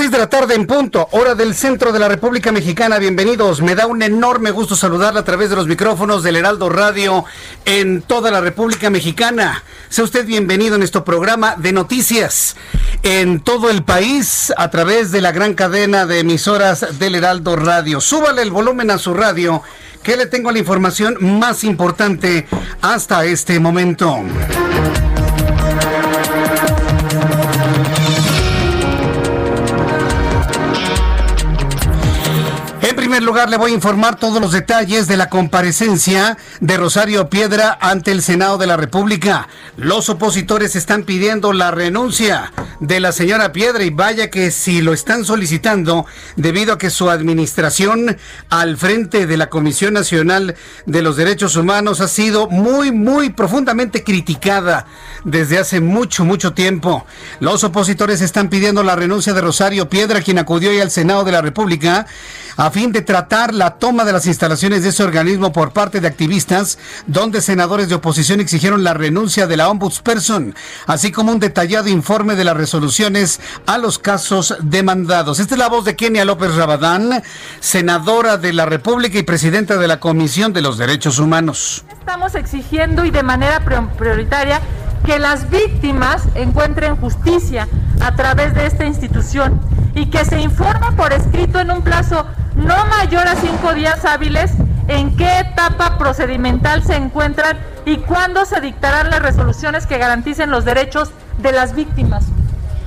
6 de la tarde en punto, hora del centro de la República Mexicana. Bienvenidos. Me da un enorme gusto saludarla a través de los micrófonos del Heraldo Radio en toda la República Mexicana. Sea usted bienvenido en nuestro programa de noticias en todo el país a través de la gran cadena de emisoras del Heraldo Radio. Súbale el volumen a su radio que le tengo la información más importante hasta este momento. Lugar, le voy a informar todos los detalles de la comparecencia de Rosario Piedra ante el Senado de la República. Los opositores están pidiendo la renuncia de la señora Piedra y vaya que si lo están solicitando debido a que su administración al frente de la Comisión Nacional de los Derechos Humanos ha sido muy, muy profundamente criticada desde hace mucho, mucho tiempo. Los opositores están pidiendo la renuncia de Rosario Piedra, quien acudió hoy al Senado de la República a fin de tratar la toma de las instalaciones de ese organismo por parte de activistas, donde senadores de oposición exigieron la renuncia de la ombudsperson, así como un detallado informe de las resoluciones a los casos demandados. Esta es la voz de Kenia López Rabadán, senadora de la República y presidenta de la Comisión de los Derechos Humanos. Estamos exigiendo y de manera prioritaria que las víctimas encuentren justicia a través de esta institución y que se informe por escrito en un plazo no mayor a cinco días hábiles en qué etapa procedimental se encuentran y cuándo se dictarán las resoluciones que garanticen los derechos de las víctimas.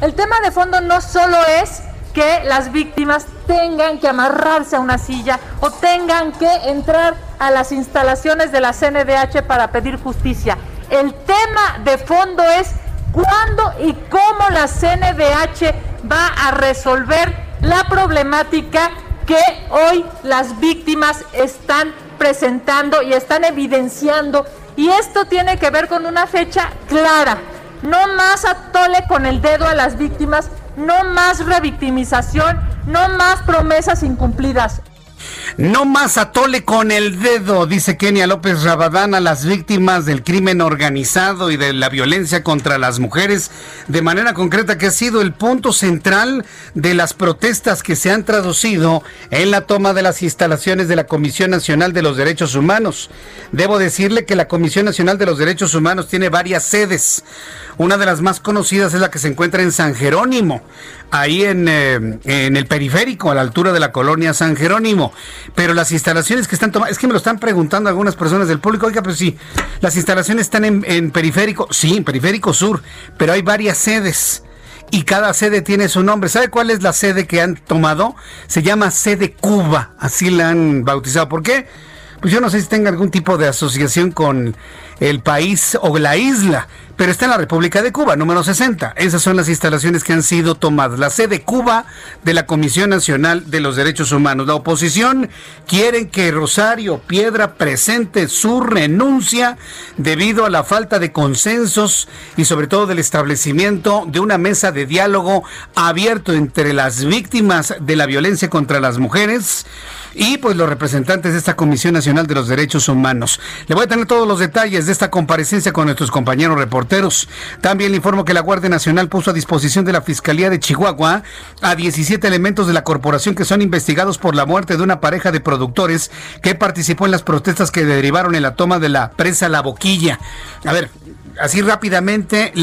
El tema de fondo no solo es que las víctimas tengan que amarrarse a una silla o tengan que entrar a las instalaciones de la CNDH para pedir justicia. El tema de fondo es cuándo y cómo la CNDH va a resolver la problemática que hoy las víctimas están presentando y están evidenciando. Y esto tiene que ver con una fecha clara. No más atole con el dedo a las víctimas, no más revictimización, no más promesas incumplidas. No más atole con el dedo, dice Kenia López Rabadán a las víctimas del crimen organizado y de la violencia contra las mujeres, de manera concreta que ha sido el punto central de las protestas que se han traducido en la toma de las instalaciones de la Comisión Nacional de los Derechos Humanos. Debo decirle que la Comisión Nacional de los Derechos Humanos tiene varias sedes. Una de las más conocidas es la que se encuentra en San Jerónimo, ahí en, eh, en el periférico, a la altura de la colonia San Jerónimo. Pero las instalaciones que están tomadas, es que me lo están preguntando algunas personas del público, oiga, pues sí, las instalaciones están en, en periférico, sí, en periférico sur, pero hay varias sedes y cada sede tiene su nombre. ¿Sabe cuál es la sede que han tomado? Se llama sede Cuba, así la han bautizado. ¿Por qué? Pues yo no sé si tenga algún tipo de asociación con el país o la isla, pero está en la República de Cuba, número 60. Esas son las instalaciones que han sido tomadas. La sede Cuba de la Comisión Nacional de los Derechos Humanos. La oposición quiere que Rosario Piedra presente su renuncia debido a la falta de consensos y sobre todo del establecimiento de una mesa de diálogo abierto entre las víctimas de la violencia contra las mujeres y pues los representantes de esta Comisión Nacional de los Derechos Humanos. Le voy a tener todos los detalles de esta comparecencia con nuestros compañeros reporteros. También le informo que la Guardia Nacional puso a disposición de la Fiscalía de Chihuahua a 17 elementos de la corporación que son investigados por la muerte de una pareja de productores que participó en las protestas que derivaron en la toma de la presa La Boquilla. A ver, así rápidamente,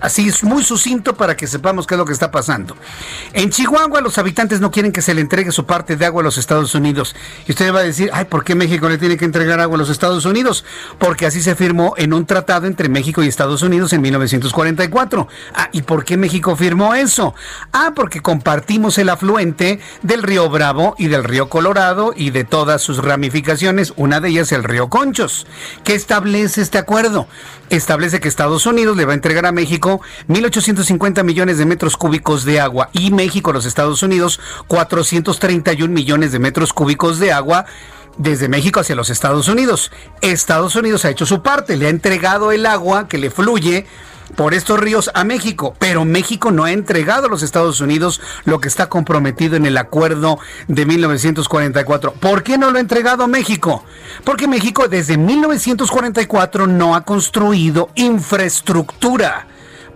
así es muy sucinto para que sepamos qué es lo que está pasando. En Chihuahua los habitantes no quieren que se le entregue su parte de agua a los Estados Unidos. Y usted va a decir, ay, ¿por qué México le tiene que entregar agua a los Estados Unidos? Porque así se firmó en un tratado entre México y Estados Unidos en 1944. Ah, ¿y por qué México firmó eso? Ah, porque compartimos el afluente del río Bravo y del río Colorado y de todas sus ramificaciones, una de ellas el río Conchos. ¿Qué establece este acuerdo? establece que Estados Unidos le va a entregar a México 1.850 millones de metros cúbicos de agua y México a los Estados Unidos 431 millones de metros cúbicos de agua desde México hacia los Estados Unidos. Estados Unidos ha hecho su parte, le ha entregado el agua que le fluye por estos ríos a México, pero México no ha entregado a los Estados Unidos lo que está comprometido en el acuerdo de 1944. ¿Por qué no lo ha entregado México? Porque México desde 1944 no ha construido infraestructura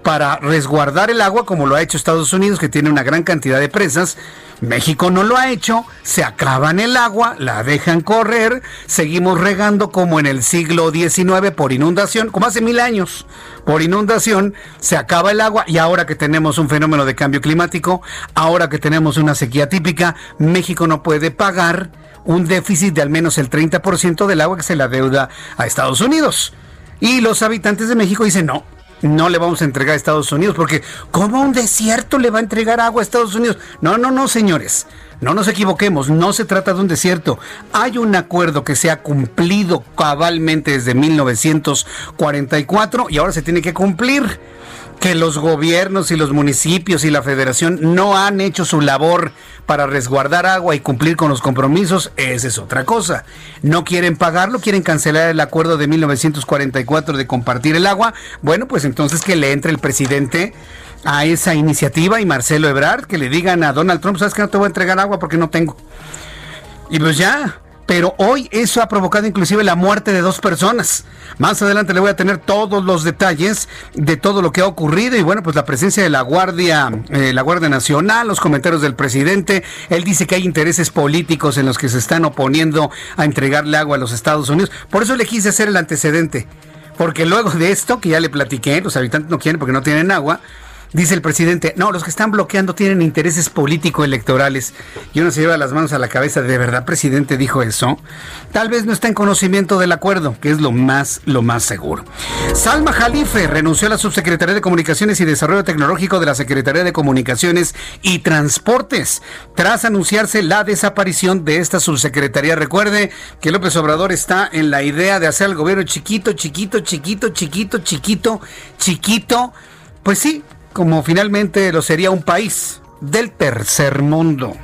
para resguardar el agua como lo ha hecho Estados Unidos, que tiene una gran cantidad de presas. México no lo ha hecho, se acaban el agua, la dejan correr, seguimos regando como en el siglo XIX por inundación, como hace mil años, por inundación, se acaba el agua y ahora que tenemos un fenómeno de cambio climático, ahora que tenemos una sequía típica, México no puede pagar un déficit de al menos el 30% del agua que se la deuda a Estados Unidos. Y los habitantes de México dicen, no, no le vamos a entregar a Estados Unidos, porque ¿cómo un desierto le va a entregar agua a Estados Unidos? No, no, no, señores. No nos equivoquemos, no se trata de un desierto. Hay un acuerdo que se ha cumplido cabalmente desde 1944 y ahora se tiene que cumplir que los gobiernos y los municipios y la federación no han hecho su labor para resguardar agua y cumplir con los compromisos, esa es otra cosa. No quieren pagarlo, quieren cancelar el acuerdo de 1944 de compartir el agua. Bueno, pues entonces que le entre el presidente a esa iniciativa y Marcelo Ebrard, que le digan a Donald Trump, sabes que no te voy a entregar agua porque no tengo. Y pues ya, pero hoy eso ha provocado inclusive la muerte de dos personas. Más adelante le voy a tener todos los detalles de todo lo que ha ocurrido y bueno, pues la presencia de la Guardia, eh, la Guardia Nacional, los comentarios del presidente. Él dice que hay intereses políticos en los que se están oponiendo a entregarle agua a los Estados Unidos. Por eso le quise hacer el antecedente. Porque luego de esto, que ya le platiqué, los habitantes no quieren porque no tienen agua, Dice el presidente, no, los que están bloqueando tienen intereses político-electorales. Y uno se lleva las manos a la cabeza, ¿de verdad, presidente, dijo eso? Tal vez no está en conocimiento del acuerdo, que es lo más, lo más seguro. Salma Jalife renunció a la subsecretaría de Comunicaciones y Desarrollo Tecnológico de la Secretaría de Comunicaciones y Transportes, tras anunciarse la desaparición de esta subsecretaría. Recuerde que López Obrador está en la idea de hacer el gobierno chiquito, chiquito, chiquito, chiquito, chiquito, chiquito. Pues sí, como finalmente lo sería un país del tercer mundo.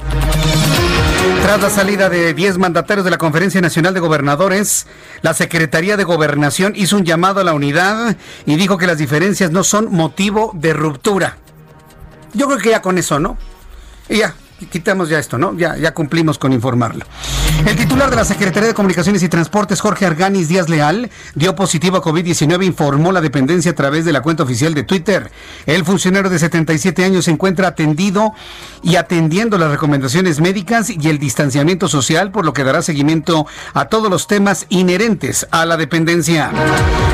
Tras la salida de 10 mandatarios de la Conferencia Nacional de Gobernadores, la Secretaría de Gobernación hizo un llamado a la unidad y dijo que las diferencias no son motivo de ruptura. Yo creo que ya con eso, ¿no? Y ya, quitamos ya esto, ¿no? Ya, ya cumplimos con informarlo. El titular de la Secretaría de Comunicaciones y Transportes, Jorge Arganis Díaz Leal, dio positivo a COVID-19, informó la dependencia a través de la cuenta oficial de Twitter. El funcionario de 77 años se encuentra atendido y atendiendo las recomendaciones médicas y el distanciamiento social, por lo que dará seguimiento a todos los temas inherentes a la dependencia.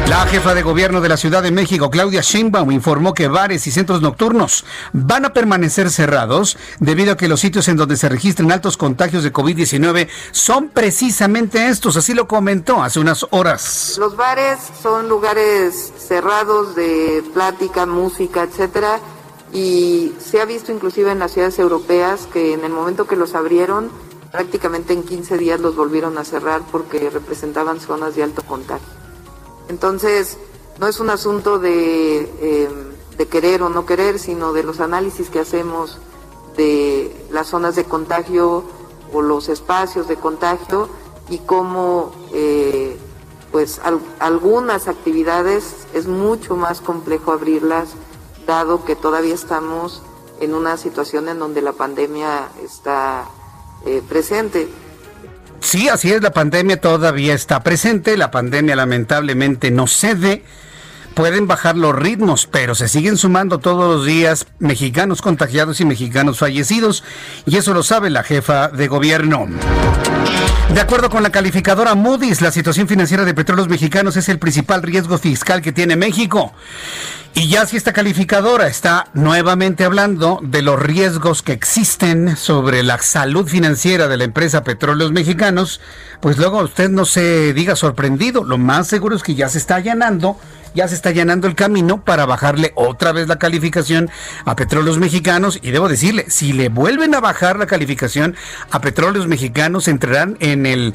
La jefa de gobierno de la Ciudad de México, Claudia Sheinbaum, informó que bares y centros nocturnos van a permanecer cerrados debido a que los sitios en donde se registran altos contagios de COVID-19 son precisamente estos, así lo comentó hace unas horas. Los bares son lugares cerrados de plática, música, etcétera, y se ha visto inclusive en las ciudades europeas que en el momento que los abrieron, prácticamente en 15 días los volvieron a cerrar porque representaban zonas de alto contagio. Entonces, no es un asunto de, eh, de querer o no querer, sino de los análisis que hacemos de las zonas de contagio o los espacios de contagio y cómo eh, pues algunas actividades es mucho más complejo abrirlas dado que todavía estamos en una situación en donde la pandemia está eh, presente. Sí, así es, la pandemia todavía está presente, la pandemia lamentablemente no cede pueden bajar los ritmos, pero se siguen sumando todos los días mexicanos contagiados y mexicanos fallecidos, y eso lo sabe la jefa de gobierno. De acuerdo con la calificadora Moody's, la situación financiera de petróleos mexicanos es el principal riesgo fiscal que tiene México. Y ya si esta calificadora está nuevamente hablando de los riesgos que existen sobre la salud financiera de la empresa Petróleos Mexicanos, pues luego usted no se diga sorprendido. Lo más seguro es que ya se está allanando ya se está llenando el camino para bajarle otra vez la calificación a petróleos mexicanos. Y debo decirle, si le vuelven a bajar la calificación a petróleos mexicanos, entrarán en el,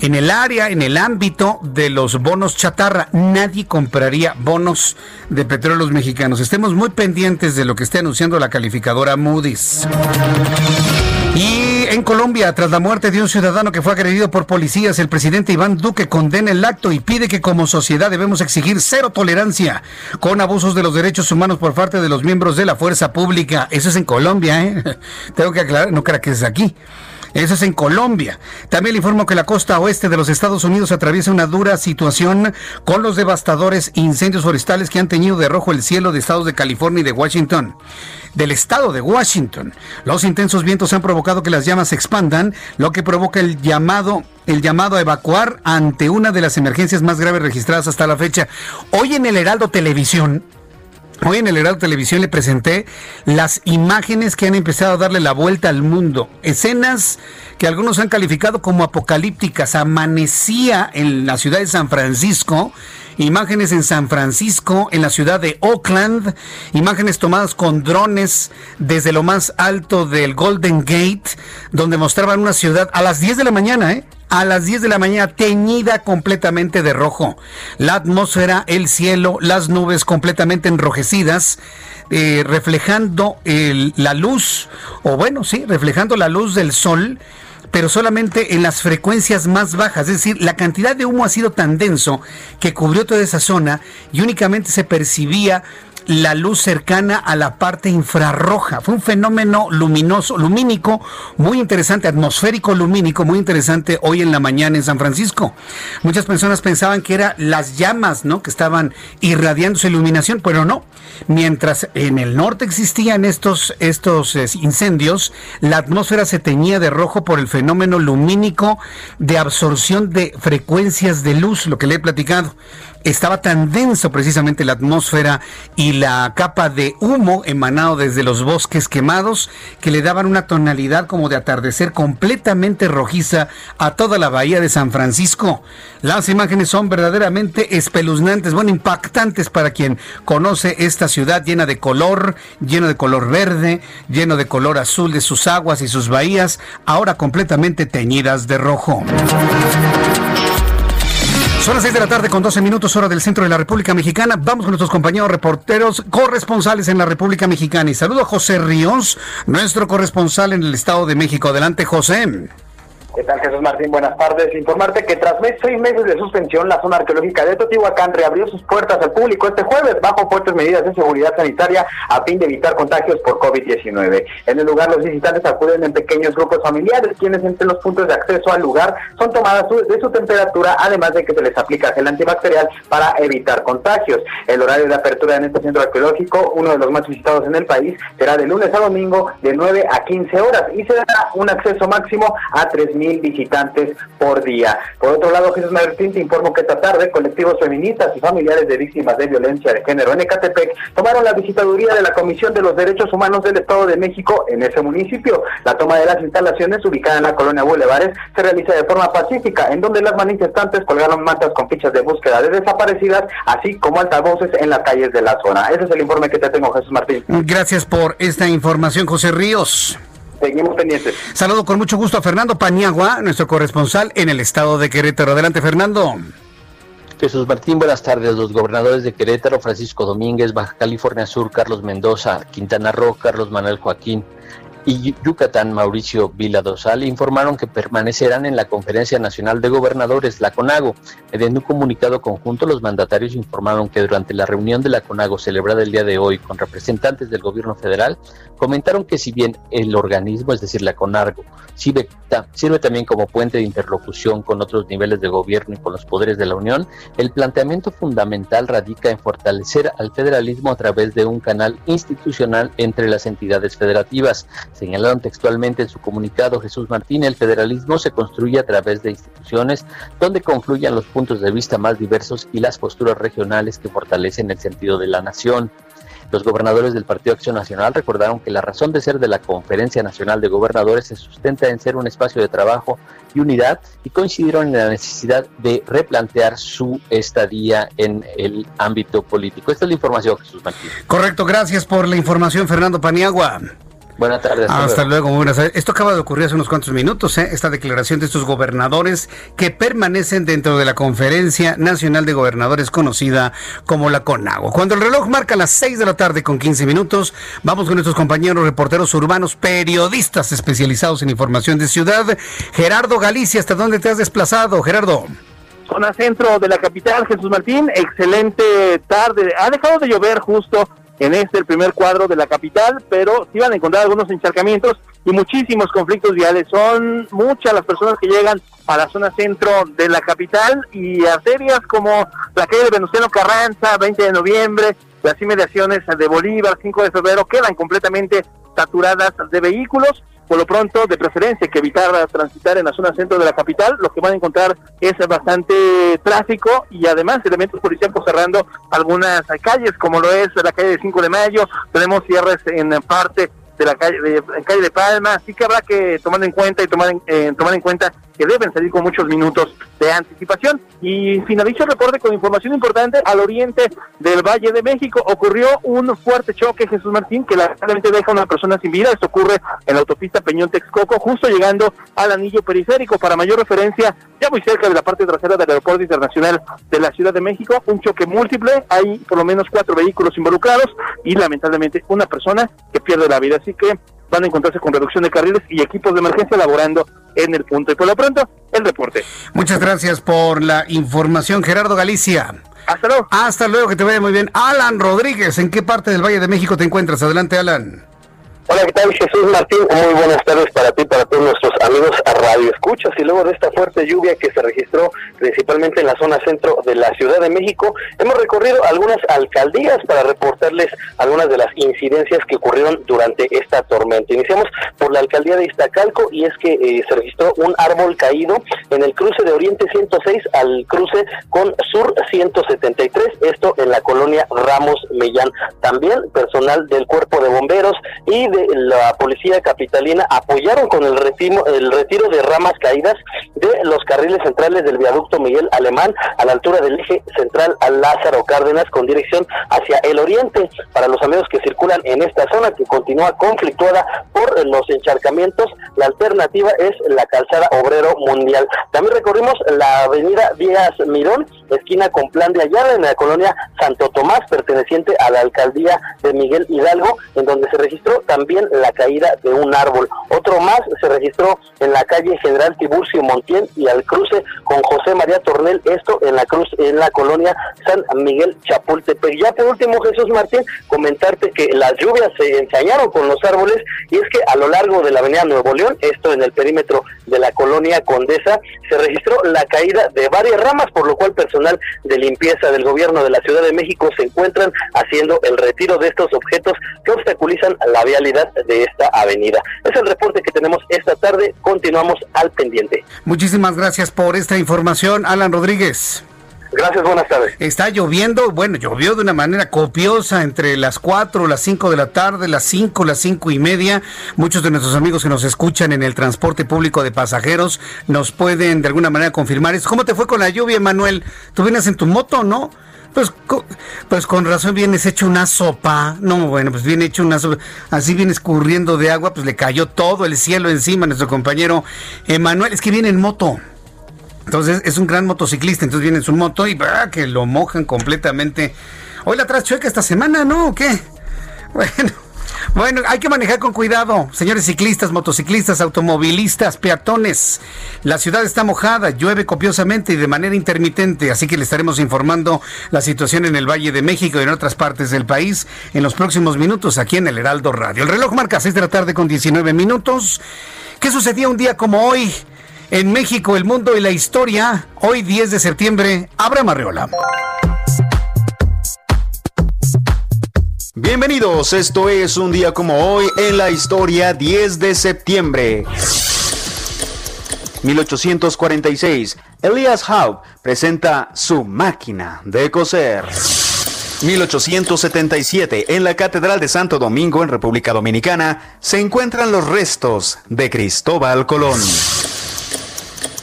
en el área, en el ámbito de los bonos chatarra. Nadie compraría bonos de petróleos mexicanos. Estemos muy pendientes de lo que esté anunciando la calificadora Moody's. En Colombia, tras la muerte de un ciudadano que fue agredido por policías, el presidente Iván Duque condena el acto y pide que como sociedad debemos exigir cero tolerancia con abusos de los derechos humanos por parte de los miembros de la fuerza pública. Eso es en Colombia, ¿eh? Tengo que aclarar, no creo que es aquí. Eso es en Colombia. También le informo que la costa oeste de los Estados Unidos atraviesa una dura situación con los devastadores incendios forestales que han teñido de rojo el cielo de estados de California y de Washington del estado de Washington. Los intensos vientos han provocado que las llamas se expandan, lo que provoca el llamado el llamado a evacuar ante una de las emergencias más graves registradas hasta la fecha. Hoy en el Heraldo Televisión Hoy en el Heraldo Televisión le presenté las imágenes que han empezado a darle la vuelta al mundo. Escenas que algunos han calificado como apocalípticas. Amanecía en la ciudad de San Francisco imágenes en San Francisco, en la ciudad de Oakland, imágenes tomadas con drones desde lo más alto del Golden Gate, donde mostraban una ciudad a las 10 de la mañana, ¿eh? A las 10 de la mañana teñida completamente de rojo. La atmósfera, el cielo, las nubes completamente enrojecidas, eh, reflejando la luz, o bueno, sí, reflejando la luz del sol pero solamente en las frecuencias más bajas. Es decir, la cantidad de humo ha sido tan denso que cubrió toda esa zona y únicamente se percibía la luz cercana a la parte infrarroja. Fue un fenómeno luminoso, lumínico, muy interesante, atmosférico lumínico, muy interesante hoy en la mañana en San Francisco. Muchas personas pensaban que eran las llamas, ¿no? Que estaban irradiando su iluminación, pero no. Mientras en el norte existían estos, estos eh, incendios, la atmósfera se teñía de rojo por el fenómeno lumínico de absorción de frecuencias de luz, lo que le he platicado estaba tan denso precisamente la atmósfera y la capa de humo emanado desde los bosques quemados que le daban una tonalidad como de atardecer completamente rojiza a toda la bahía de San Francisco. Las imágenes son verdaderamente espeluznantes, bueno, impactantes para quien conoce esta ciudad llena de color, lleno de color verde, lleno de color azul de sus aguas y sus bahías, ahora completamente teñidas de rojo. Son las 6 de la tarde con 12 minutos hora del centro de la República Mexicana. Vamos con nuestros compañeros reporteros corresponsales en la República Mexicana. Y saludo a José Ríos, nuestro corresponsal en el Estado de México. Adelante, José. ¿Qué tal, Jesús Martín? Buenas tardes. Informarte que tras seis meses de suspensión, la zona arqueológica de Teotihuacán reabrió sus puertas al público este jueves bajo fuertes medidas de seguridad sanitaria a fin de evitar contagios por COVID-19. En el lugar, los visitantes acuden en pequeños grupos familiares, quienes entre los puntos de acceso al lugar son tomadas de su temperatura, además de que se les aplica gel antibacterial para evitar contagios. El horario de apertura en este centro arqueológico, uno de los más visitados en el país, será de lunes a domingo de 9 a 15 horas y se dará un acceso máximo a 3.000 mil visitantes por día. Por otro lado, Jesús Martín te informo que esta tarde colectivos feministas y familiares de víctimas de violencia de género en Ecatepec tomaron la visitaduría de la Comisión de los Derechos Humanos del Estado de México en ese municipio. La toma de las instalaciones ubicada en la colonia Bulevares se realiza de forma pacífica, en donde las manifestantes colgaron mantas con fichas de búsqueda de desaparecidas, así como altavoces en las calles de la zona. Ese es el informe que te tengo, Jesús Martín. Gracias por esta información, José Ríos. Seguimos pendientes. Saludo con mucho gusto a Fernando Paniagua, nuestro corresponsal en el estado de Querétaro. Adelante, Fernando. Jesús Martín, buenas tardes. Los gobernadores de Querétaro, Francisco Domínguez, Baja California Sur, Carlos Mendoza, Quintana Roo, Carlos Manuel Joaquín y Yucatán, Mauricio Vila Dosal, informaron que permanecerán en la Conferencia Nacional de Gobernadores, la CONAGO. Mediante un comunicado conjunto, los mandatarios informaron que durante la reunión de la CONAGO celebrada el día de hoy con representantes del gobierno federal, comentaron que si bien el organismo, es decir, la CONAGO, sirve, sirve también como puente de interlocución con otros niveles de gobierno y con los poderes de la Unión, el planteamiento fundamental radica en fortalecer al federalismo a través de un canal institucional entre las entidades federativas. Señalaron textualmente en su comunicado Jesús Martín, el federalismo se construye a través de instituciones donde confluyan los puntos de vista más diversos y las posturas regionales que fortalecen el sentido de la nación. Los gobernadores del Partido Acción Nacional recordaron que la razón de ser de la Conferencia Nacional de Gobernadores se sustenta en ser un espacio de trabajo y unidad y coincidieron en la necesidad de replantear su estadía en el ámbito político. Esta es la información, Jesús Martín. Correcto, gracias por la información, Fernando Paniagua. Buenas tardes. Hasta, luego. buenas tardes. Esto acaba de ocurrir hace unos cuantos minutos, ¿eh? esta declaración de estos gobernadores que permanecen dentro de la Conferencia Nacional de Gobernadores conocida como la CONAGO. Cuando el reloj marca las 6 de la tarde con 15 minutos, vamos con nuestros compañeros reporteros urbanos, periodistas especializados en información de ciudad. Gerardo Galicia, ¿hasta dónde te has desplazado, Gerardo? Zona centro de la capital, Jesús Martín, excelente tarde. Ha dejado de llover justo en este el primer cuadro de la capital, pero sí van a encontrar algunos encharcamientos y muchísimos conflictos viales. Son muchas las personas que llegan a la zona centro de la capital y arterias como la calle de Venustiano Carranza, 20 de noviembre, las inmediaciones de Bolívar, 5 de febrero, quedan completamente saturadas de vehículos por lo pronto, de preferencia, que evitar transitar en la zona centro de la capital. Lo que van a encontrar es bastante tráfico y además elementos policiales cerrando algunas calles, como lo es la calle de 5 de Mayo. Tenemos cierres en parte de la calle de, calle de Palma, así que habrá que tomar en cuenta y tomar en, eh, tomar en cuenta que deben salir con muchos minutos de anticipación. Y finalizo el reporte con información importante al oriente del Valle de México. Ocurrió un fuerte choque, Jesús Martín, que lamentablemente deja a una persona sin vida. Esto ocurre en la autopista Peñón Texcoco, justo llegando al anillo periférico. Para mayor referencia, ya muy cerca de la parte trasera del Aeropuerto Internacional de la Ciudad de México, un choque múltiple. Hay por lo menos cuatro vehículos involucrados y lamentablemente una persona que pierde la vida. Así que van a encontrarse con reducción de carriles y equipos de emergencia laborando en el punto. Y por lo pronto, el reporte. Muchas gracias por la información, Gerardo Galicia. Hasta luego. Hasta luego, que te vaya muy bien. Alan Rodríguez, ¿en qué parte del Valle de México te encuentras? Adelante, Alan. Hola, ¿qué tal? Jesús Martín, muy buenas tardes para ti, para todos nuestros amigos a Radio Escuchas. Y luego de esta fuerte lluvia que se registró principalmente en la zona centro de la Ciudad de México, hemos recorrido algunas alcaldías para reportarles algunas de las incidencias que ocurrieron durante esta tormenta. Iniciamos por la alcaldía de Iztacalco y es que eh, se registró un árbol caído en el cruce de Oriente 106 al cruce con Sur 173, esto en la colonia Ramos Mellán. También personal del cuerpo de bomberos y de la policía capitalina apoyaron con el retiro, el retiro de ramas caídas de los carriles centrales del viaducto Miguel Alemán a la altura del eje central a Lázaro Cárdenas con dirección hacia el oriente. Para los amigos que circulan en esta zona que continúa conflictuada por los encharcamientos, la alternativa es la calzada Obrero Mundial. También recorrimos la avenida Díaz Mirón, esquina con plan de Ayala en la colonia Santo Tomás, perteneciente a la alcaldía de Miguel Hidalgo, en donde se registró también también la caída de un árbol. Otro más se registró en la calle General Tiburcio Montiel y al cruce con José María Tornel, esto en la cruz en la colonia San Miguel Chapultepec. Ya por último, Jesús Martín, comentarte que las lluvias se ensañaron con los árboles y es que a lo largo de la avenida Nuevo León, esto en el perímetro de la colonia Condesa, se registró la caída de varias ramas, por lo cual personal de limpieza del gobierno de la Ciudad de México se encuentran haciendo el retiro de estos objetos que obstaculizan la vialidad de esta avenida. Es el reporte que tenemos esta tarde. Continuamos al pendiente. Muchísimas gracias por esta información, Alan Rodríguez. Gracias, buenas tardes. Está lloviendo, bueno, llovió de una manera copiosa entre las 4, las 5 de la tarde, las 5, las cinco y media. Muchos de nuestros amigos que nos escuchan en el transporte público de pasajeros nos pueden de alguna manera confirmar esto. ¿Cómo te fue con la lluvia, Manuel? ¿Tú vienes en tu moto, no? Pues, pues con razón vienes hecho una sopa. No, bueno, pues viene hecho una sopa. Así viene escurriendo de agua, pues le cayó todo el cielo encima a nuestro compañero Emanuel. Es que viene en moto. Entonces es un gran motociclista, entonces viene en su moto y que lo mojan completamente. Hoy la traes chueca esta semana, ¿no? ¿O qué? Bueno. Bueno, hay que manejar con cuidado, señores ciclistas, motociclistas, automovilistas, peatones. La ciudad está mojada, llueve copiosamente y de manera intermitente, así que le estaremos informando la situación en el Valle de México y en otras partes del país en los próximos minutos aquí en el Heraldo Radio. El reloj marca 6 de la tarde con 19 minutos. ¿Qué sucedía un día como hoy? En México, el mundo y la historia. Hoy 10 de septiembre, Abraham Arreola. Bienvenidos, esto es un día como hoy en la historia 10 de septiembre. 1846, Elias Howe presenta su máquina de coser. 1877, en la Catedral de Santo Domingo, en República Dominicana, se encuentran los restos de Cristóbal Colón.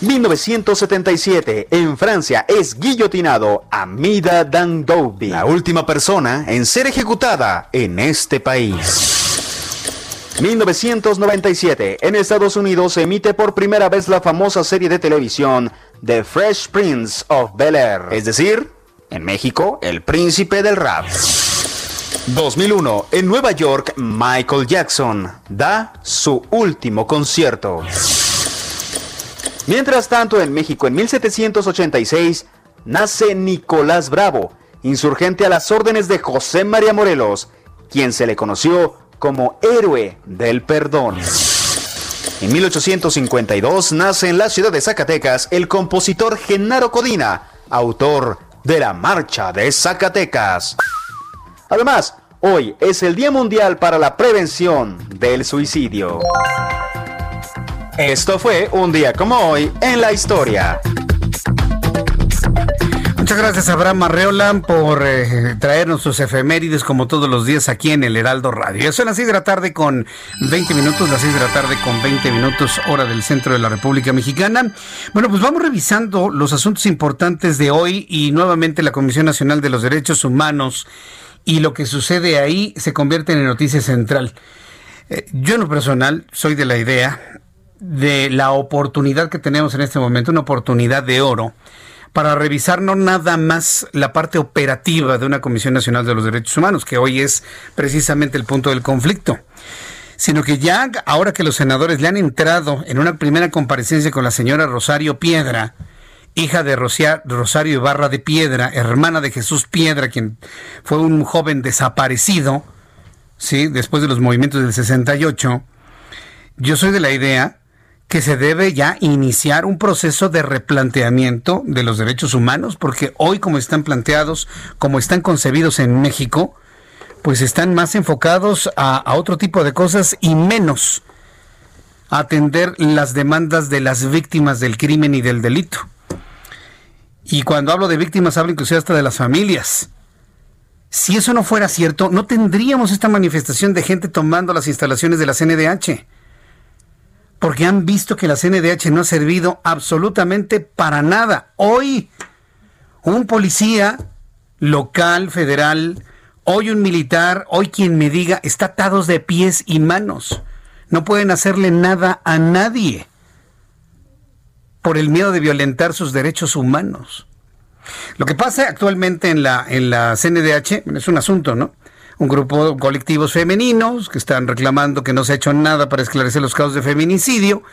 1977, en Francia es guillotinado Amida Dandoubi, la última persona en ser ejecutada en este país. 1997, en Estados Unidos se emite por primera vez la famosa serie de televisión The Fresh Prince of Bel Air, es decir, en México, el príncipe del rap. 2001, en Nueva York, Michael Jackson da su último concierto. Mientras tanto, en México, en 1786, nace Nicolás Bravo, insurgente a las órdenes de José María Morelos, quien se le conoció como héroe del perdón. En 1852 nace en la ciudad de Zacatecas el compositor Genaro Codina, autor de la Marcha de Zacatecas. Además, hoy es el Día Mundial para la Prevención del Suicidio. Esto fue un día como hoy en la historia. Muchas gracias Abraham Arreola por eh, traernos sus efemérides como todos los días aquí en el Heraldo Radio. Ya son las 6 de la tarde con 20 minutos, las 6 de la tarde con 20 minutos hora del centro de la República Mexicana. Bueno, pues vamos revisando los asuntos importantes de hoy y nuevamente la Comisión Nacional de los Derechos Humanos y lo que sucede ahí se convierte en noticia central. Eh, yo en lo personal soy de la idea de la oportunidad que tenemos en este momento, una oportunidad de oro, para revisar no nada más la parte operativa de una Comisión Nacional de los Derechos Humanos, que hoy es precisamente el punto del conflicto, sino que ya ahora que los senadores le han entrado en una primera comparecencia con la señora Rosario Piedra, hija de Rosario Ibarra de Piedra, hermana de Jesús Piedra, quien fue un joven desaparecido, ¿sí? después de los movimientos del 68, yo soy de la idea que se debe ya iniciar un proceso de replanteamiento de los derechos humanos, porque hoy como están planteados, como están concebidos en México, pues están más enfocados a, otro tipo de cosas y menos a atender las demandas de las víctimas del crimen y del delito. Y cuando hablo de víctimas, hablo inclusive hasta de las familias. Si eso no fuera cierto, no tendríamos esta manifestación de gente tomando las instalaciones de la CNDH porque han visto que la CNDH no ha servido absolutamente para nada. Hoy, un policía local, federal, hoy un militar, hoy quien me diga, está atados de pies y manos. No pueden hacerle nada a nadie por el miedo de violentar sus derechos humanos. Lo que pasa actualmente en la, en la CNDH es un asunto, ¿no? Un grupo colectivos femeninos que están reclamando que no se ha hecho nada para esclarecer los casos de feminicidio.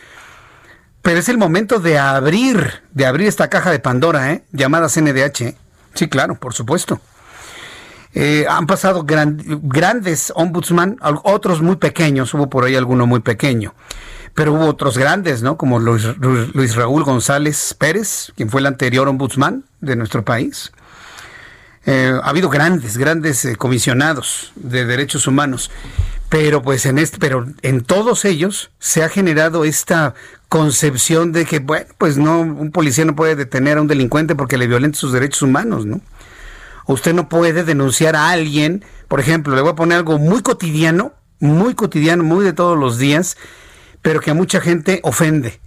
Pero es el momento de abrir, de abrir esta caja de Pandora, ¿eh? llamada CNDH. Sí, claro, por supuesto. Eh, han pasado grandes ombudsman, otros muy pequeños, hubo por ahí alguno muy pequeño, pero hubo otros grandes, ¿no? Como Luis, Luis Raúl González Pérez, quien fue el anterior ombudsman de nuestro país. Eh, ha habido grandes, grandes eh, comisionados de derechos humanos, pero pues en este, pero en todos ellos se ha generado esta concepción de que, bueno, pues no, un policía no puede detener a un delincuente porque le violenta sus derechos humanos, ¿no? Usted no puede denunciar a alguien, por ejemplo, le voy a poner algo muy cotidiano, muy cotidiano, muy de todos los días, pero que a mucha gente ofende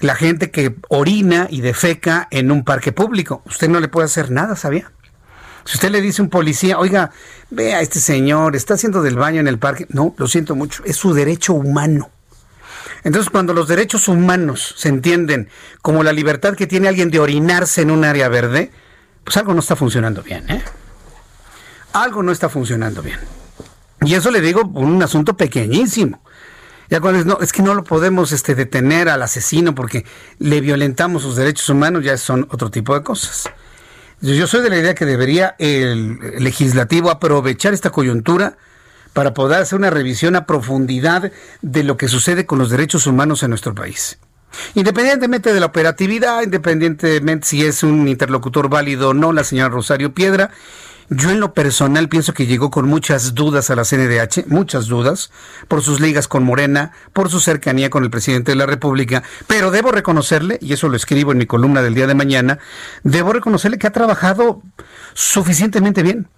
la gente que orina y defeca en un parque público. Usted no le puede hacer nada, ¿sabía? Si usted le dice a un policía, oiga, vea a este señor, está haciendo del baño en el parque. No, lo siento mucho, es su derecho humano. Entonces, cuando los derechos humanos se entienden como la libertad que tiene alguien de orinarse en un área verde, pues algo no está funcionando bien, ¿eh? Algo no está funcionando bien. Y eso le digo un asunto pequeñísimo. Ya cuando es, no, es que no lo podemos este, detener al asesino porque le violentamos sus derechos humanos, ya son otro tipo de cosas. Yo soy de la idea que debería el legislativo aprovechar esta coyuntura para poder hacer una revisión a profundidad de lo que sucede con los derechos humanos en nuestro país. Independientemente de la operatividad, independientemente si es un interlocutor válido o no, la señora Rosario Piedra, yo en lo personal pienso que llegó con muchas dudas a la CNDH, muchas dudas, por sus ligas con Morena, por su cercanía con el presidente de la República, pero debo reconocerle, y eso lo escribo en mi columna del día de mañana, debo reconocerle que ha trabajado suficientemente bien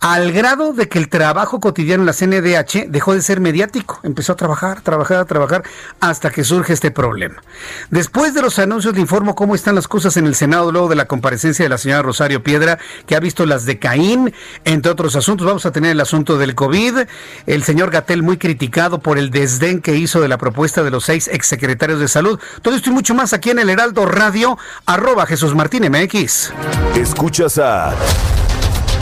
al grado de que el trabajo cotidiano en la CNDH dejó de ser mediático, empezó a trabajar, trabajar, trabajar, hasta que surge este problema. Después de los anuncios le informo cómo están las cosas en el Senado luego de la comparecencia de la señora Rosario Piedra, que ha visto las de Caín, entre otros asuntos. Vamos a tener el asunto del COVID, el señor Gatel muy criticado por el desdén que hizo de la propuesta de los seis exsecretarios de salud. Todo esto y mucho más aquí en el Heraldo Radio, arroba Jesús Martín MX. Escuchas a...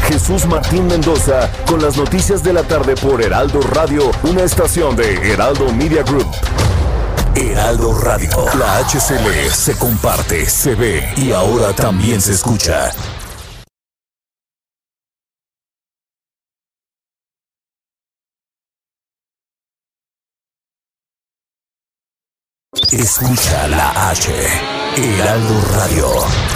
Jesús Martín Mendoza con las noticias de la tarde por Heraldo Radio, una estación de Heraldo Media Group. Heraldo Radio, la HCL se comparte, se ve y ahora también se escucha. Escucha la H, Heraldo Radio.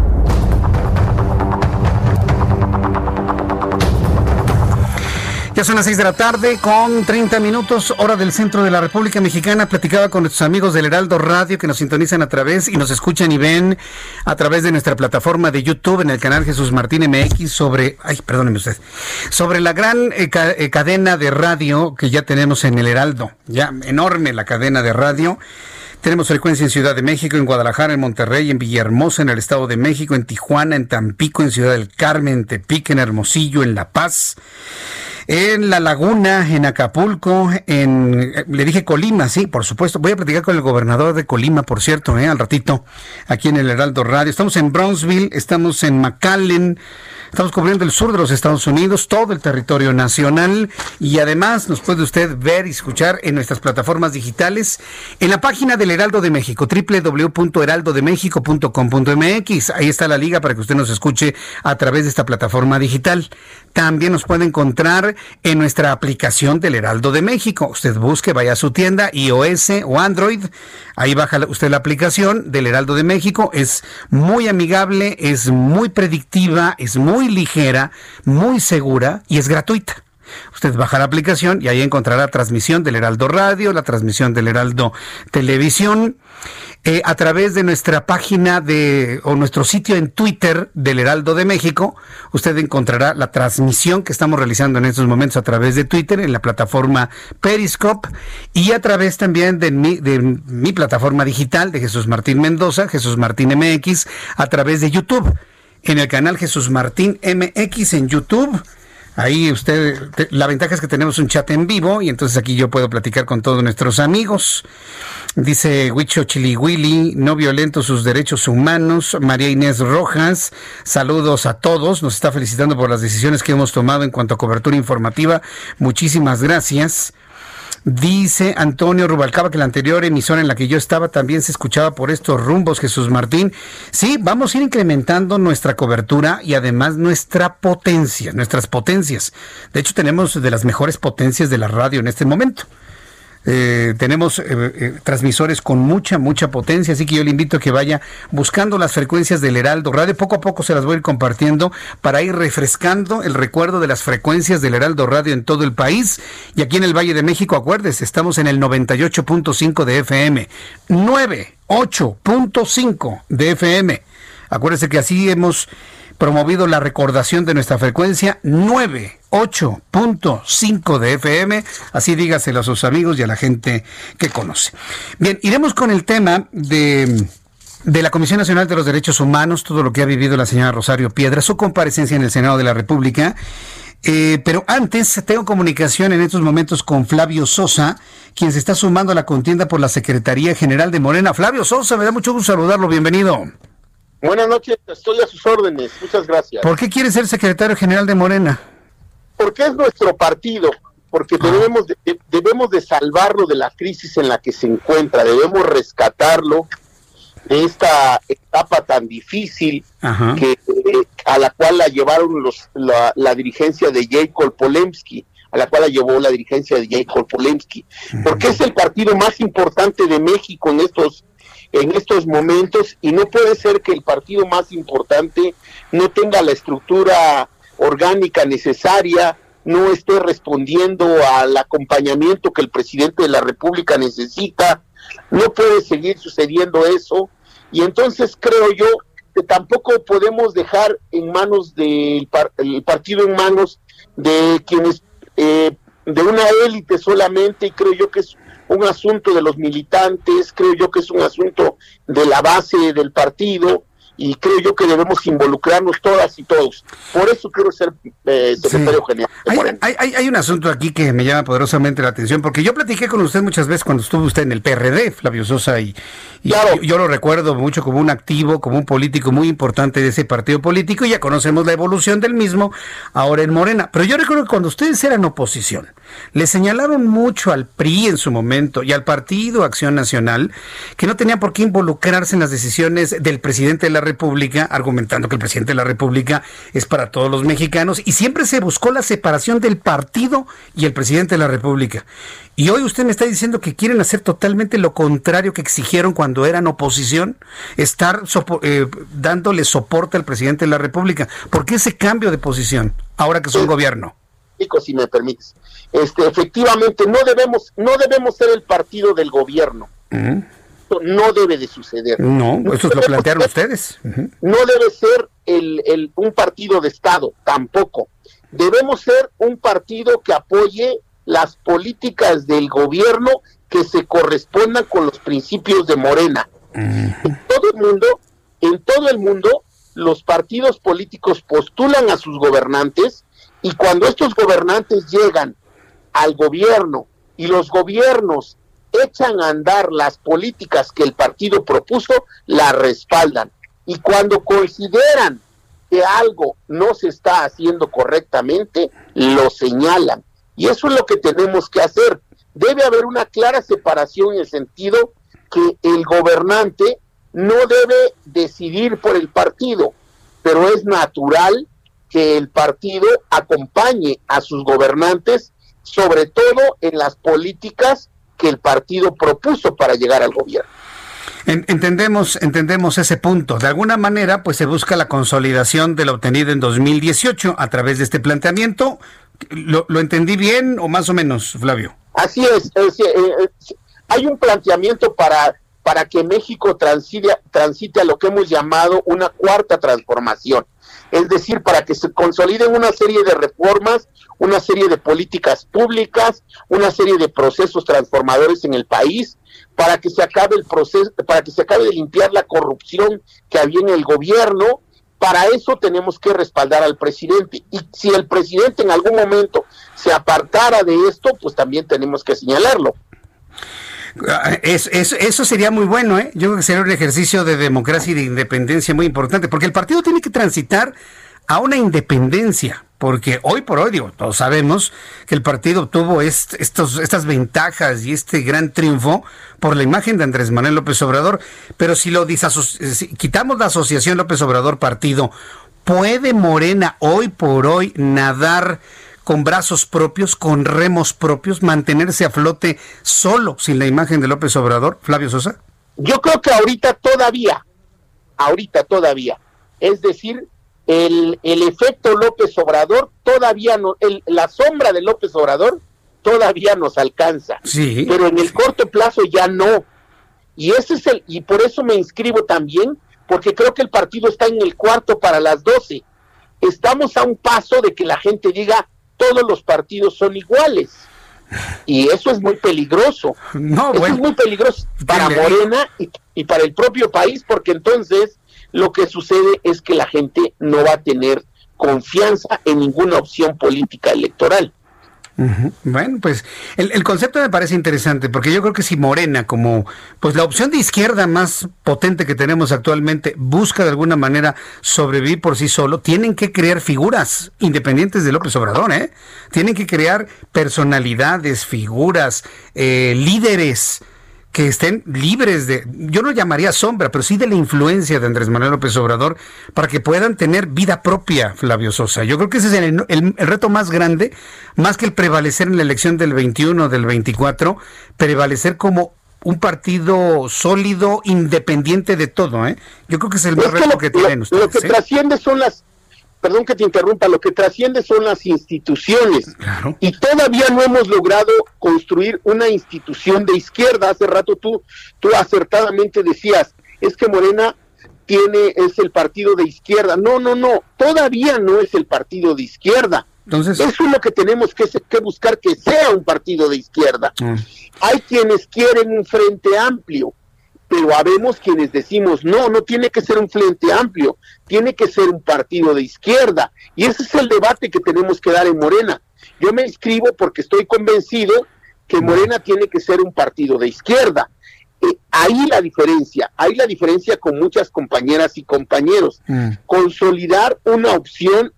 Son las 6 de la tarde con 30 minutos, hora del centro de la República Mexicana. Platicaba con nuestros amigos del Heraldo Radio que nos sintonizan a través y nos escuchan y ven a través de nuestra plataforma de YouTube en el canal Jesús Martín MX sobre, ay, perdóneme usted, sobre la gran eh, eh, cadena de radio que ya tenemos en el Heraldo. Ya enorme la cadena de radio. Tenemos frecuencia en Ciudad de México, en Guadalajara, en Monterrey, en Villahermosa, en el Estado de México, en Tijuana, en Tampico, en Ciudad del Carmen, en Tepic, en Hermosillo, en La Paz en La Laguna, en Acapulco, en, eh, le dije Colima, sí, por supuesto. Voy a platicar con el gobernador de Colima, por cierto, eh, al ratito, aquí en el Heraldo Radio. Estamos en Brownsville, estamos en McAllen, estamos cubriendo el sur de los Estados Unidos, todo el territorio nacional y además nos puede usted ver y escuchar en nuestras plataformas digitales en la página del Heraldo de México, www.heraldodemexico.com.mx. Ahí está la liga para que usted nos escuche a través de esta plataforma digital. También nos puede encontrar en nuestra aplicación del Heraldo de México. Usted busque, vaya a su tienda iOS o Android. Ahí baja usted la aplicación del Heraldo de México. Es muy amigable, es muy predictiva, es muy ligera, muy segura y es gratuita. Usted baja la aplicación y ahí encontrará transmisión del Heraldo Radio, la transmisión del Heraldo Televisión eh, a través de nuestra página de o nuestro sitio en Twitter del Heraldo de México. Usted encontrará la transmisión que estamos realizando en estos momentos a través de Twitter en la plataforma Periscope y a través también de mi, de mi plataforma digital de Jesús Martín Mendoza, Jesús Martín MX, a través de YouTube, en el canal Jesús Martín MX en YouTube. Ahí usted, la ventaja es que tenemos un chat en vivo y entonces aquí yo puedo platicar con todos nuestros amigos. Dice Huicho Chiliwili, no violento sus derechos humanos. María Inés Rojas, saludos a todos. Nos está felicitando por las decisiones que hemos tomado en cuanto a cobertura informativa. Muchísimas gracias. Dice Antonio Rubalcaba que la anterior emisora en la que yo estaba también se escuchaba por estos rumbos, Jesús Martín. Sí, vamos a ir incrementando nuestra cobertura y además nuestra potencia, nuestras potencias. De hecho, tenemos de las mejores potencias de la radio en este momento. Eh, tenemos eh, eh, transmisores con mucha, mucha potencia, así que yo le invito a que vaya buscando las frecuencias del Heraldo Radio. Poco a poco se las voy a ir compartiendo para ir refrescando el recuerdo de las frecuencias del Heraldo Radio en todo el país. Y aquí en el Valle de México, acuérdese, estamos en el 98.5 de FM, 98.5 de FM. Acuérdese que así hemos promovido la recordación de nuestra frecuencia 98.5 de FM. Así dígaselo a sus amigos y a la gente que conoce. Bien, iremos con el tema de de la Comisión Nacional de los Derechos Humanos, todo lo que ha vivido la señora Rosario Piedra, su comparecencia en el Senado de la República. Eh, pero antes tengo comunicación en estos momentos con Flavio Sosa, quien se está sumando a la contienda por la Secretaría General de Morena. Flavio Sosa, me da mucho gusto saludarlo, bienvenido. Buenas noches, estoy a sus órdenes. Muchas gracias. ¿Por qué quiere ser secretario general de Morena? Porque es nuestro partido, porque ah. debemos de, debemos de salvarlo de la crisis en la que se encuentra, debemos rescatarlo de esta etapa tan difícil que a la cual la llevaron los, la, dirigencia de Jacob Polemski a la cual la llevó la dirigencia de Jacob Polemski, porque es el partido más importante de México en estos en estos momentos y no puede ser que el partido más importante no tenga la estructura orgánica necesaria, no esté respondiendo al acompañamiento que el presidente de la República necesita, no puede seguir sucediendo eso. Y entonces creo yo que tampoco podemos dejar en manos del el partido en manos de quienes eh, de una élite solamente y creo yo que es un asunto de los militantes, creo yo que es un asunto de la base del partido y creo yo que debemos involucrarnos todas y todos. Por eso quiero ser eh, secretario general. Hay, hay, hay, un asunto aquí que me llama poderosamente la atención, porque yo platiqué con usted muchas veces cuando estuvo usted en el PRD, Flavio Sosa, y, yo, lo recuerdo mucho como un activo, como un político muy importante de ese partido político, y ya conocemos la evolución del mismo ahora en Morena. Pero yo recuerdo que cuando ustedes eran oposición, le señalaron mucho al PRI en su momento y al Partido Acción Nacional que no tenían por qué involucrarse en las decisiones del presidente de la República República, argumentando que el presidente de la República es para todos los mexicanos, y siempre se buscó la separación del partido y el presidente de la República. Y hoy usted me está diciendo que quieren hacer totalmente lo contrario que exigieron cuando eran oposición, estar eh, dándole soporte al presidente de la República. ¿Por qué ese cambio de posición ahora que son gobierno? Si me permites, este, efectivamente no debemos no debemos ser el partido del gobierno no debe de suceder. No, eso lo plantearon ustedes. No debe ser el, un partido de Estado, tampoco. Debemos ser un partido que apoye las políticas del gobierno que se correspondan con los principios de Morena. En todo el mundo, en todo el mundo, los partidos políticos postulan a sus gobernantes y cuando estos gobernantes llegan al gobierno y los gobiernos echan a andar las políticas que el partido propuso, las respaldan. Y cuando consideran que algo no se está haciendo correctamente, lo señalan. Y eso es lo que tenemos que hacer. Debe haber una clara separación en el sentido que el gobernante no debe decidir por el partido, pero es natural que el partido acompañe a sus gobernantes, sobre todo en las políticas que el partido propuso para llegar al gobierno. Entendemos, entendemos ese punto. De alguna manera, pues se busca la consolidación de lo obtenido en 2018 a través de este planteamiento. ¿Lo, entendí bien o más o menos, Flavio? Así es. Eh, hay un planteamiento para, para que México transite, transite a lo que hemos llamado una cuarta transformación es decir, para que se consoliden una serie de reformas, una serie de políticas públicas, una serie de procesos transformadores en el país, para que se acabe el proceso, para que se acabe de limpiar la corrupción que había en el gobierno. Para eso tenemos que respaldar al presidente. Y si el presidente en algún momento se apartara de esto, pues también tenemos que señalarlo. Es, eso sería muy bueno, ¿eh? Yo creo que sería un ejercicio de democracia y de independencia muy importante, porque el partido tiene que transitar a una independencia, porque hoy por hoy, digo, todos sabemos que el partido obtuvo estos, estas ventajas y este gran triunfo por la imagen de Andrés Manuel López Obrador, pero si lo quitamos la asociación López Obrador partido, ¿puede Morena hoy por hoy nadar con brazos propios, con remos propios, mantenerse a flote solo sin la imagen de López Obrador, Flavio Sosa? Yo creo que ahorita todavía, ahorita todavía, es decir, el, el efecto López Obrador todavía no, el, la sombra de López Obrador todavía nos alcanza, sí. pero en el corto plazo ya no. Y ese es el, y por eso me inscribo también, porque creo que el partido está en el cuarto para las doce. Estamos a un paso de que la gente diga, todos los partidos son iguales. Y eso es muy peligroso. No, eso es muy peligroso para Morena y, para el propio país, porque entonces lo que sucede es que la gente no va a tener confianza en ninguna opción política electoral. Bueno, pues el, concepto me parece interesante porque yo creo que si Morena, como pues la opción de izquierda más potente que tenemos actualmente, busca de alguna manera sobrevivir por sí solo, tienen que crear figuras independientes de López Obrador, ¿eh? Tienen que crear personalidades, figuras, eh, líderes que estén libres de, yo no llamaría sombra, pero sí de la influencia de Andrés Manuel López Obrador para que puedan tener vida propia, Flavio Sosa. Yo creo que ese es el, reto más grande, más que el prevalecer en la elección del 21 del 24, prevalecer como un partido sólido, independiente de todo. ¿eh? Yo creo que es el más reto que, tienen ustedes. Lo que ¿eh? trasciende son las perdón que te interrumpa, lo que trasciende son las instituciones. Y todavía no hemos logrado construir una institución de izquierda. Hace rato tú, tú acertadamente decías, es que Morena tiene, es el partido de izquierda. No, no, no, todavía no es el partido de izquierda. Entonces, eso es lo que tenemos que, que buscar que sea un partido de izquierda. Mm. Hay quienes quieren un frente amplio, pero habemos quienes decimos, no, no tiene que ser un frente amplio, tiene que ser un partido de izquierda. Y ese es el debate que tenemos que dar en Morena. Yo me inscribo porque estoy convencido que Morena tiene que ser un partido de izquierda. Eh, ahí la diferencia, hay la diferencia con muchas compañeras y compañeros. Mm. Consolidar una opción,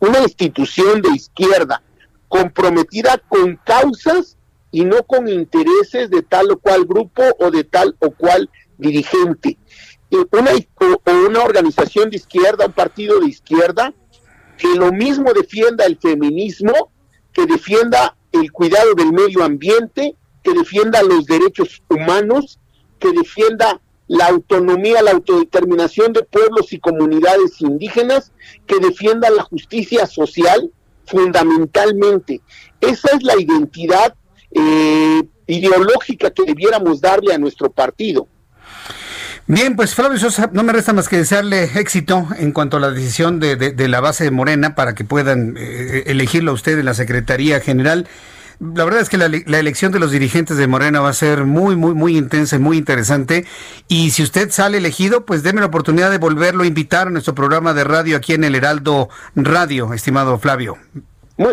una institución de izquierda comprometida con causas y no con intereses de tal o cual grupo o de tal o cual dirigente. Una, o una organización de izquierda, un partido de izquierda, que lo mismo defienda el feminismo, que defienda el cuidado del medio ambiente, que defienda los derechos humanos, que defienda la autonomía, la autodeterminación de pueblos y comunidades indígenas, que defienda la justicia social fundamentalmente. Esa es la identidad eh, ideológica que debiéramos darle a nuestro partido. Bien, pues Flavio Sosa, no me resta más que desearle éxito en cuanto a la decisión de, la base de Morena para que puedan eh, elegirlo a usted en la Secretaría General. La verdad es que la, elección de los dirigentes de Morena va a ser muy, muy, muy intensa y muy interesante. Y si usted sale elegido, pues déme la oportunidad de volverlo a invitar a nuestro programa de radio aquí en el Heraldo Radio, estimado Flavio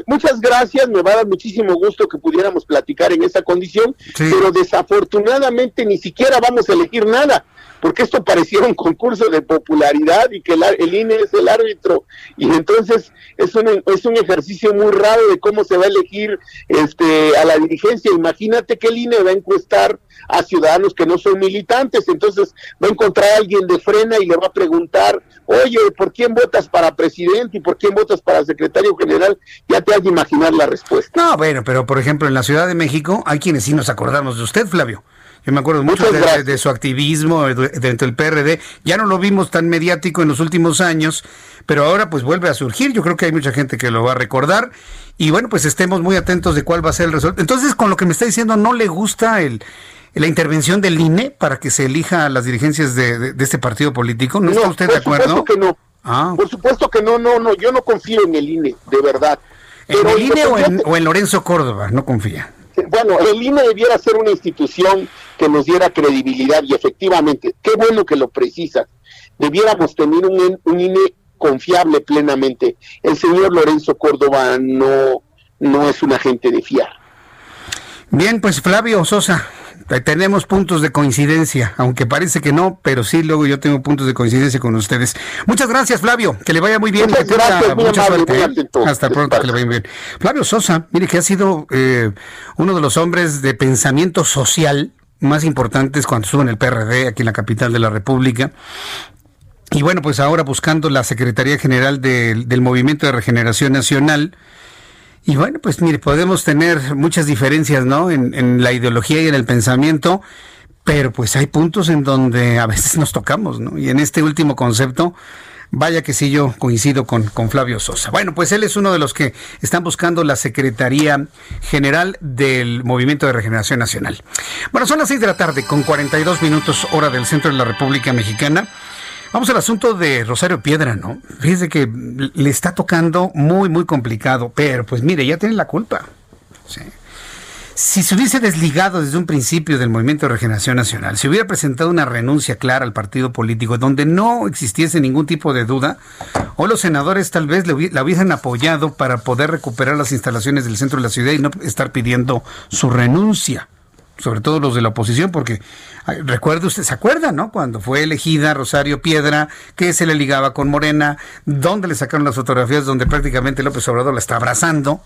muchas gracias, me va a dar muchísimo gusto que pudiéramos platicar en esa condición, pero desafortunadamente ni siquiera vamos a elegir nada porque esto parecía un concurso de popularidad y que el, INE es el árbitro y entonces es un, es un ejercicio muy raro de cómo se va a elegir este a la dirigencia. Imagínate que el INE va a encuestar a ciudadanos que no son militantes, entonces va a encontrar a alguien de frena y le va a preguntar, oye, ¿por quién votas para presidente y por quién votas para secretario general? Ya te has de imaginar la respuesta. No, bueno, pero por ejemplo en la Ciudad de México hay quienes sí nos acordamos de usted, Flavio. Yo me acuerdo mucho de, su activismo dentro del PRD. Ya no lo vimos tan mediático en los últimos años, pero ahora pues vuelve a surgir. Yo creo que hay mucha gente que lo va a recordar. Y bueno, pues estemos muy atentos de cuál va a ser el resultado. Entonces, con lo que me está diciendo, ¿no le gusta el, la intervención del INE para que se elija a las dirigencias de, este partido político? ¿No, está usted de acuerdo? que no. Ah. Por supuesto que no, no, no. Yo no confío en el INE, de verdad. ¿En el INE o en, o en Lorenzo Córdoba? No confía bueno, el INE debiera ser una institución que nos diera credibilidad y efectivamente, qué bueno que lo precisas, debiéramos tener un, un INE confiable plenamente. El señor Lorenzo Córdoba no, no es un agente de fiar. Bien, pues Flavio Sosa, tenemos puntos de coincidencia, aunque parece que no, pero sí, luego yo tengo puntos de coincidencia con ustedes. Muchas gracias, Flavio, que le vaya muy bien. Muchas gracias, mucha suerte. ¿eh? Hasta pronto, que le vaya muy bien. Flavio Sosa, mire que ha sido eh, uno de los hombres de pensamiento social más importantes cuando estuvo en el PRD, aquí en la capital de la República. Y bueno, pues ahora buscando la Secretaría General del Movimiento de Regeneración Nacional, y bueno, pues mire, podemos tener muchas diferencias, ¿no? En, la ideología y en el pensamiento, pero pues hay puntos en donde a veces nos tocamos, ¿no? Y en este último concepto, vaya que sí yo coincido con, con Flavio Sosa. Bueno, pues él es uno de los que están buscando la Secretaría General del Movimiento de Regeneración Nacional. Bueno, son las seis de la tarde con 42 minutos hora del centro de la República Mexicana. Vamos al asunto de Rosario Piedra, ¿no? Fíjese que le está tocando muy, muy complicado, pero pues mire, ya tiene la culpa. si se hubiese desligado desde un principio del Movimiento de Regeneración Nacional, si hubiera presentado una renuncia clara al partido político donde no existiese ningún tipo de duda, o los senadores tal vez la hubiesen apoyado para poder recuperar las instalaciones del centro de la ciudad y no estar pidiendo su renuncia sobre todo los de la oposición, porque recuerde usted, ¿se acuerda, no? Cuando fue elegida Rosario Piedra, que se le ligaba con Morena, donde le sacaron las fotografías donde prácticamente López Obrador la está abrazando.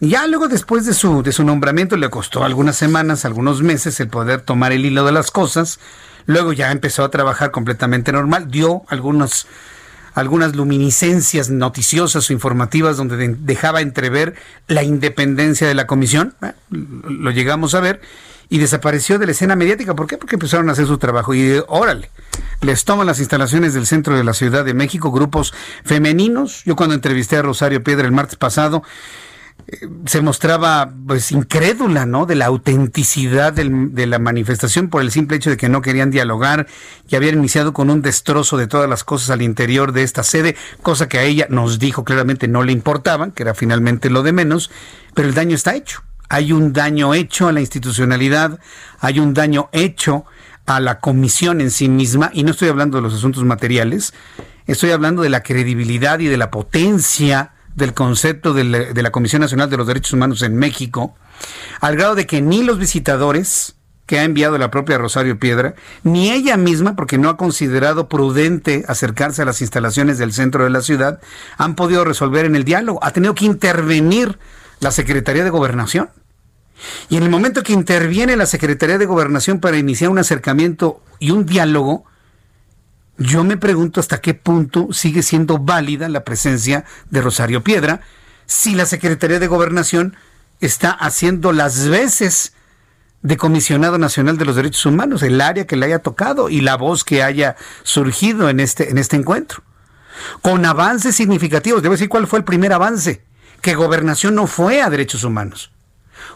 Ya luego después de su, de su nombramiento le costó algunas semanas, algunos meses el poder tomar el hilo de las cosas. Luego ya empezó a trabajar completamente normal, dio algunos algunas luminiscencias noticiosas o informativas donde dejaba entrever la independencia de la comisión, ¿eh? lo llegamos a ver, y desapareció de la escena mediática. ¿Por qué? Porque empezaron a hacer su trabajo y órale, les toman las instalaciones del centro de la Ciudad de México, grupos femeninos. Yo cuando entrevisté a Rosario Piedra el martes pasado, se mostraba pues incrédula, ¿no? De la autenticidad de la manifestación por el simple hecho de que no querían dialogar y habían iniciado con un destrozo de todas las cosas al interior de esta sede, cosa que a ella nos dijo claramente no le importaban, que era finalmente lo de menos, pero el daño está hecho. Hay un daño hecho a la institucionalidad, hay un daño hecho a la comisión en sí misma, y no estoy hablando de los asuntos materiales, estoy hablando de la credibilidad y de la potencia del concepto de la, Comisión Nacional de los Derechos Humanos en México, al grado de que ni los visitadores que ha enviado la propia Rosario Piedra, ni ella misma, porque no ha considerado prudente acercarse a las instalaciones del centro de la ciudad, han podido resolver en el diálogo. Ha tenido que intervenir la Secretaría de Gobernación. Y en el momento que interviene la Secretaría de Gobernación para iniciar un acercamiento y un diálogo, yo me pregunto hasta qué punto sigue siendo válida la presencia de Rosario Piedra si la Secretaría de Gobernación está haciendo las veces de comisionado nacional de los derechos humanos, el área que le haya tocado y la voz que haya surgido en este, en este encuentro. Con avances significativos, debo decir cuál fue el primer avance, que gobernación no fue a derechos humanos.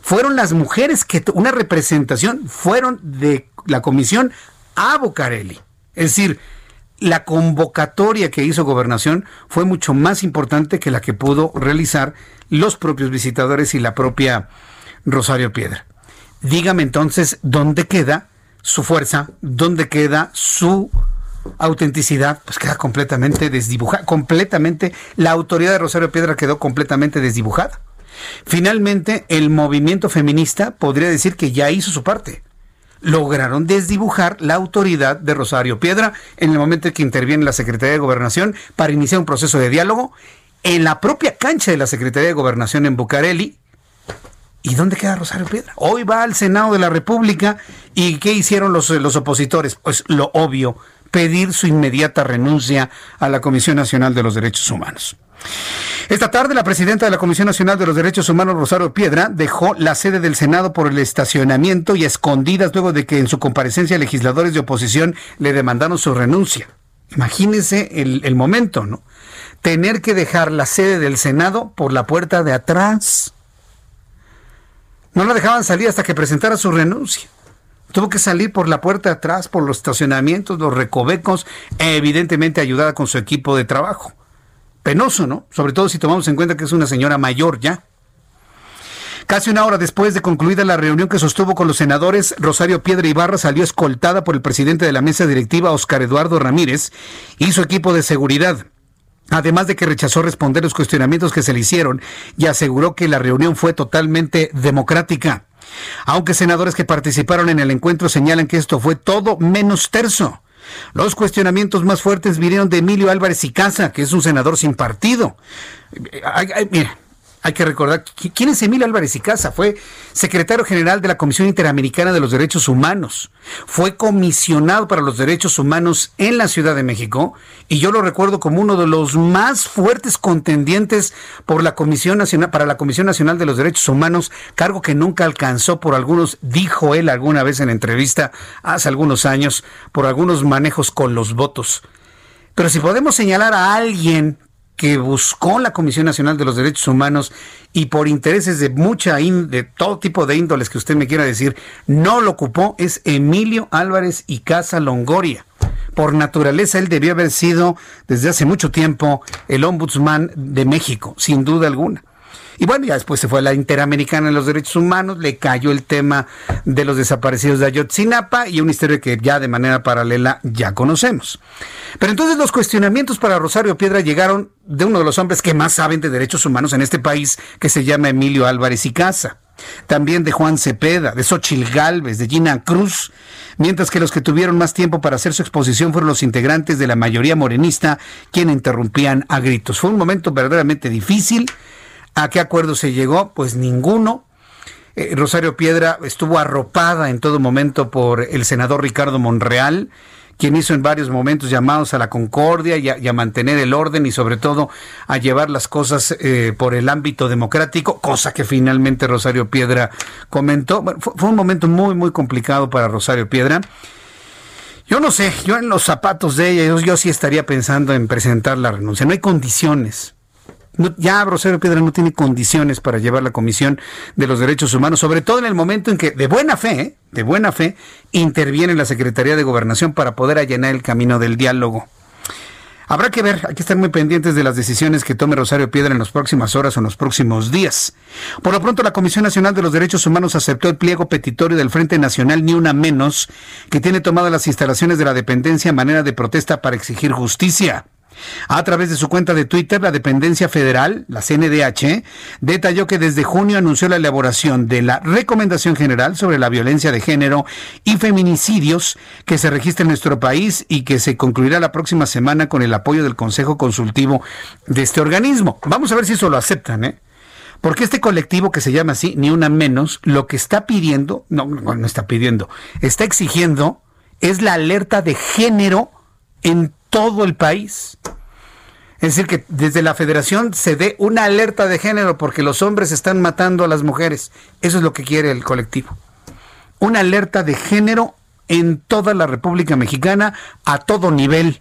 Fueron las mujeres que una representación fueron de la comisión a Bucareli. Es decir, la convocatoria que hizo Gobernación fue mucho más importante que la que pudo realizar los propios visitadores y la propia Rosario Piedra. Dígame entonces dónde queda su fuerza, dónde queda su autenticidad, pues queda completamente desdibujada, completamente, la autoridad de Rosario Piedra quedó completamente desdibujada. Finalmente, el movimiento feminista podría decir que ya hizo su parte lograron desdibujar la autoridad de Rosario Piedra en el momento en que interviene la Secretaría de Gobernación para iniciar un proceso de diálogo en la propia cancha de la Secretaría de Gobernación en Bucareli. ¿Y dónde queda Rosario Piedra? Hoy va al Senado de la República y ¿qué hicieron los, los opositores? Pues lo obvio, pedir su inmediata renuncia a la Comisión Nacional de los Derechos Humanos. Esta tarde, la presidenta de la Comisión Nacional de los Derechos Humanos, Rosario Piedra, dejó la sede del Senado por el estacionamiento y escondidas luego de que en su comparecencia legisladores de oposición le demandaron su renuncia. Imagínense el, el momento, ¿no? Tener que dejar la sede del Senado por la puerta de atrás. No la dejaban salir hasta que presentara su renuncia. Tuvo que salir por la puerta atrás, por los estacionamientos, los recovecos, evidentemente ayudada con su equipo de trabajo. Penoso, ¿no? Sobre todo si tomamos en cuenta que es una señora mayor ya. Casi una hora después de concluida la reunión que sostuvo con los senadores, Rosario Piedra Ibarra salió escoltada por el presidente de la mesa directiva, Oscar Eduardo Ramírez, y su equipo de seguridad. Además de que rechazó responder los cuestionamientos que se le hicieron y aseguró que la reunión fue totalmente democrática. Aunque senadores que participaron en el encuentro señalan que esto fue todo menos terzo. Los cuestionamientos más fuertes vinieron de Emilio Álvarez y Casa, que es un senador sin partido. mira, hay que recordar, ¿quién es Emilio Álvarez y Casa? Fue secretario general de la Comisión Interamericana de los Derechos Humanos. Fue comisionado para los derechos humanos en la Ciudad de México y yo lo recuerdo como uno de los más fuertes contendientes por la Comisión Nacional, para la Comisión Nacional de los Derechos Humanos, cargo que nunca alcanzó por algunos, dijo él alguna vez en entrevista hace algunos años, por algunos manejos con los votos. Pero si podemos señalar a alguien que buscó la Comisión Nacional de los Derechos Humanos y por intereses de mucha de todo tipo de índoles que usted me quiera decir, no lo ocupó es Emilio Álvarez y Casa Longoria. Por naturaleza él debió haber sido desde hace mucho tiempo el ombudsman de México, sin duda alguna. Y bueno, ya después se fue a la Interamericana de los Derechos Humanos, le cayó el tema de los desaparecidos de Ayotzinapa y una historia que ya de manera paralela ya conocemos. Pero entonces los cuestionamientos para Rosario Piedra llegaron de uno de los hombres que más saben de derechos humanos en este país, que se llama Emilio Álvarez y Casa. También de Juan Cepeda, de Xochil Gálvez, de Gina Cruz, mientras que los que tuvieron más tiempo para hacer su exposición fueron los integrantes de la mayoría morenista, quienes interrumpían a gritos. Fue un momento verdaderamente difícil. ¿A qué acuerdo se llegó? Pues ninguno. Eh, Rosario Piedra estuvo arropada en todo momento por el senador Ricardo Monreal quien hizo en varios momentos llamados a la concordia y a, mantener el orden y sobre todo a llevar las cosas eh, por el ámbito democrático, cosa que finalmente Rosario Piedra comentó. fue, un momento muy, muy complicado para Rosario Piedra. Yo no sé, yo en los zapatos de ella, yo sí estaría pensando en presentar la renuncia. No hay condiciones ya Rosario Piedra no tiene condiciones para llevar la Comisión de los Derechos Humanos, sobre todo en el momento en que, de buena fe, ¿eh? de buena fe, interviene la Secretaría de Gobernación para poder allanar el camino del diálogo. Habrá que ver, hay que estar muy pendientes de las decisiones que tome Rosario Piedra en las próximas horas o en los próximos días. Por lo pronto, la Comisión Nacional de los Derechos Humanos aceptó el pliego petitorio del Frente Nacional Ni Una Menos, que tiene tomadas las instalaciones de la dependencia en manera de protesta para exigir justicia. A través de su cuenta de Twitter, la dependencia federal, la CNDH, detalló que desde junio anunció la elaboración de la Recomendación General sobre la Violencia de Género y Feminicidios que se registra en nuestro país y que se concluirá la próxima semana con el apoyo del Consejo Consultivo de este organismo. Vamos a ver si eso lo aceptan, ¿eh? Porque este colectivo que se llama así, ni una menos, lo que está pidiendo, no, no, está pidiendo, está exigiendo es la alerta de género en todo el país. Es decir, que desde la federación se dé una alerta de género porque los hombres están matando a las mujeres. Eso es lo que quiere el colectivo. Una alerta de género en toda la República Mexicana a todo nivel.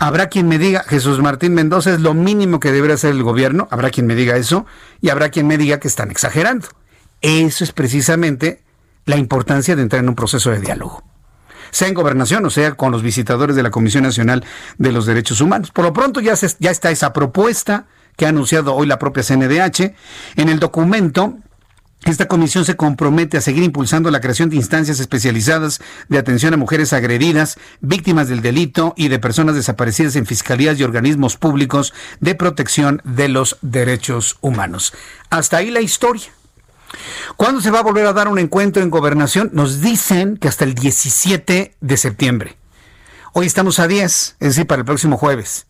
Habrá quien me diga, Jesús Martín Mendoza es lo mínimo que debería hacer el gobierno, habrá quien me diga eso, y habrá quien me diga que están exagerando. Eso es precisamente la importancia de entrar en un proceso de diálogo sea en gobernación o sea con los visitadores de la Comisión Nacional de los Derechos Humanos. Por lo pronto ya, ya está esa propuesta que ha anunciado hoy la propia CNDH. En el documento esta comisión se compromete a seguir impulsando la creación de instancias especializadas de atención a mujeres agredidas, víctimas del delito y de personas desaparecidas en fiscalías y organismos públicos de protección de los derechos humanos. Hasta ahí la historia. ¿Cuándo se va a volver a dar un encuentro en gobernación? Nos dicen que hasta el 17 de septiembre. Hoy estamos a 10, es decir, para el próximo jueves.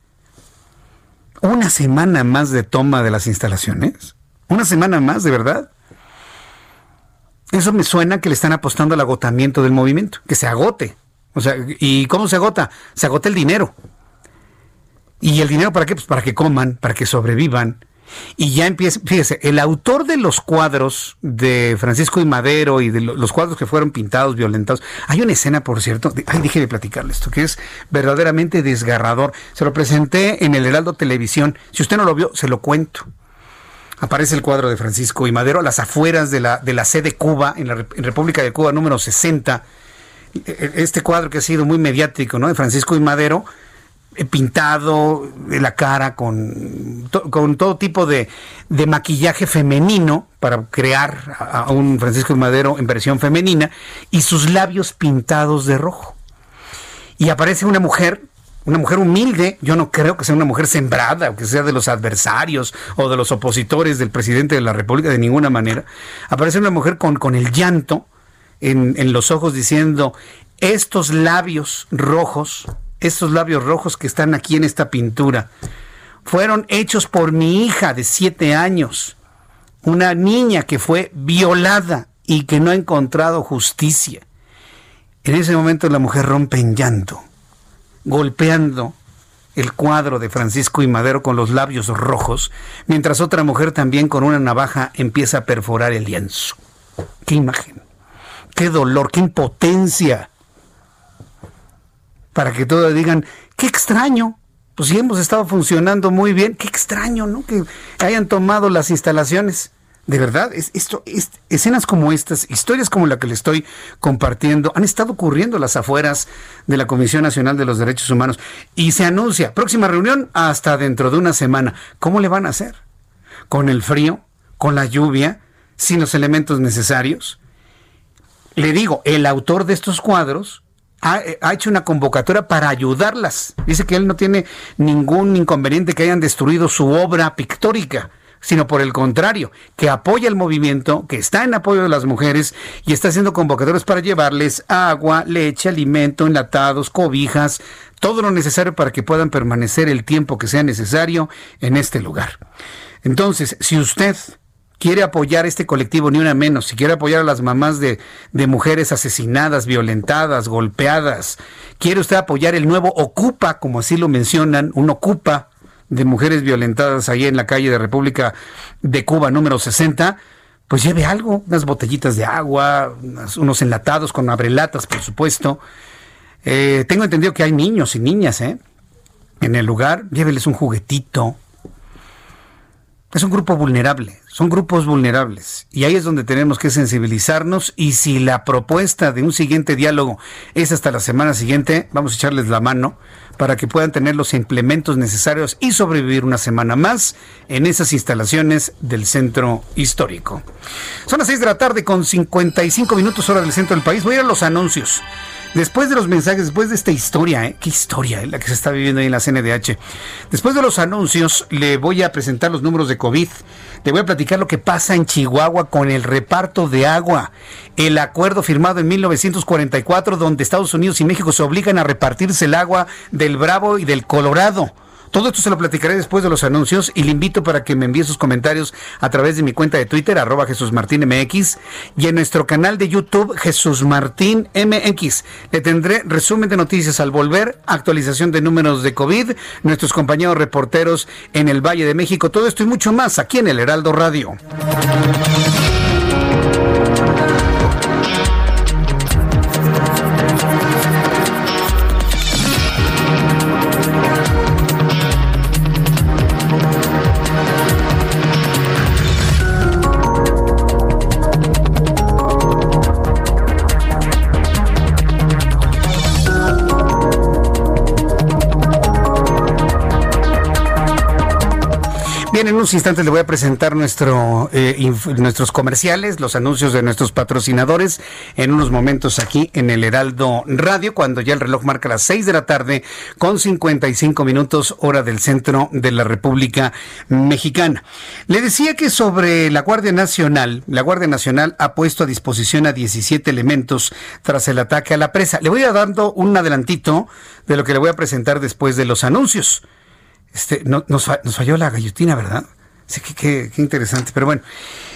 Una semana más de toma de las instalaciones. Una semana más, de verdad. Eso me suena que le están apostando al agotamiento del movimiento, que se agote. O sea, ¿y cómo se agota? Se agota el dinero. ¿Y el dinero para qué? Pues para que coman, para que sobrevivan, y ya empieza, fíjese, el autor de los cuadros de Francisco y Madero y de los cuadros que fueron pintados, violentados, hay una escena, por cierto, ay, dije de platicarle esto, que es verdaderamente desgarrador. Se lo presenté en el Heraldo Televisión. Si usted no lo vio, se lo cuento. Aparece el cuadro de Francisco y Madero a las afueras de la, de la sede Cuba, en la República de Cuba número 60. E, e, este cuadro que ha sido muy mediático, ¿no? De Francisco y Madero, pintado de la cara con, con todo tipo de, de, maquillaje femenino para crear a, un Francisco Madero en versión femenina y sus labios pintados de rojo. Y aparece una mujer, una mujer humilde, yo no creo que sea una mujer sembrada o que sea de los adversarios o de los opositores del presidente de la República de ninguna manera. Aparece una mujer con, con el llanto en, en los ojos diciendo, estos labios rojos estos labios rojos que están aquí en esta pintura, fueron hechos por mi hija de siete años, una niña que fue violada y que no ha encontrado justicia. En ese momento la mujer rompe en llanto, golpeando el cuadro de Francisco y Madero con los labios rojos, mientras otra mujer también con una navaja empieza a perforar el lienzo. ¡Qué imagen! ¡Qué dolor! ¡Qué impotencia! Para que todos digan, qué extraño, pues si hemos estado funcionando muy bien, qué extraño, ¿no? Que hayan tomado las instalaciones. De verdad, es, esto, escenas como estas, historias como la que le estoy compartiendo, han estado ocurriendo las afueras de la Comisión Nacional de los Derechos Humanos y se anuncia próxima reunión hasta dentro de una semana. ¿Cómo le van a hacer? con el frío, con la lluvia, sin los elementos necesarios. Le digo, el autor de estos cuadros ha, hecho una convocatoria para ayudarlas. Dice que él no tiene ningún inconveniente que hayan destruido su obra pictórica sino por el contrario, que apoya el movimiento, que está en apoyo de las mujeres y está haciendo convocatorias para llevarles agua, leche, alimento, enlatados, cobijas, todo lo necesario para que puedan permanecer el tiempo que sea necesario en este lugar. Entonces, si usted quiere apoyar este colectivo, ni una menos, si quiere apoyar a las mamás de, de, mujeres asesinadas, violentadas, golpeadas, quiere usted apoyar el nuevo Ocupa, como así lo mencionan, un Ocupa de mujeres violentadas ahí en la calle de República de Cuba número 60, pues lleve algo, unas botellitas de agua, unos enlatados con abrelatas, por supuesto. Eh, tengo entendido que hay niños y niñas, ¿eh? En el lugar, lléveles un juguetito. Es un grupo vulnerable, son grupos vulnerables. Y ahí es donde tenemos que sensibilizarnos. Y si la propuesta de un siguiente diálogo es hasta la semana siguiente, vamos a echarles la mano para que puedan tener los implementos necesarios y sobrevivir una semana más en esas instalaciones del centro histórico. Son las 6 de la tarde con 55 minutos hora del centro del país. Voy a ir a los anuncios. Después de los mensajes, después de esta historia, ¿eh? qué historia la que se está viviendo ahí en la CNDH. Después de los anuncios, le voy a presentar los números de COVID. Le voy a platicar lo que pasa en Chihuahua con el reparto de agua. El acuerdo firmado en 1944, donde Estados Unidos y México se obligan a repartirse el agua del Bravo y del Colorado. Todo esto se lo platicaré después de los anuncios y le invito para que me envíe sus comentarios a través de mi cuenta de Twitter, arroba Jesús y en nuestro canal de YouTube, Jesús Martín MX. Le tendré resumen de noticias al volver, actualización de números de COVID, nuestros compañeros reporteros en el Valle de México, todo esto y mucho más aquí en el Heraldo Radio. Unos instantes le voy a presentar nuestro, eh, nuestros comerciales, los anuncios de nuestros patrocinadores, en unos momentos aquí en el Heraldo Radio, cuando ya el reloj marca las 6 de la tarde con 55 minutos hora del centro de la República Mexicana. Le decía que sobre la Guardia Nacional, la Guardia Nacional ha puesto a disposición a 17 elementos tras el ataque a la presa. Le voy a dando un adelantito de lo que le voy a presentar después de los anuncios. Este, no, nos, nos, falló la gallotina, ¿verdad? Sí, qué, qué interesante. Pero bueno,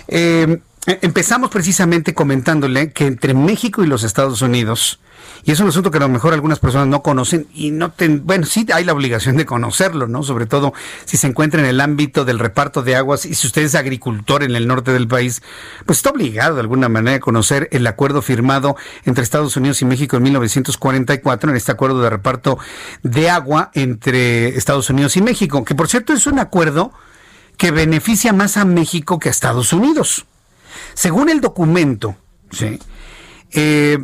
eh, empezamos precisamente comentándole que entre México y los Estados Unidos, y es un asunto que a lo mejor algunas personas no conocen y no ten, bueno, sí hay la obligación de conocerlo, ¿no? Sobre todo si se encuentra en el ámbito del reparto de aguas y si usted es agricultor en el norte del país, pues está obligado de alguna manera a conocer el acuerdo firmado entre Estados Unidos y México en 1944, en este acuerdo de reparto de agua entre Estados Unidos y México, que por cierto es un acuerdo que beneficia más a México que a Estados Unidos. Según el documento, ¿sí? Eh,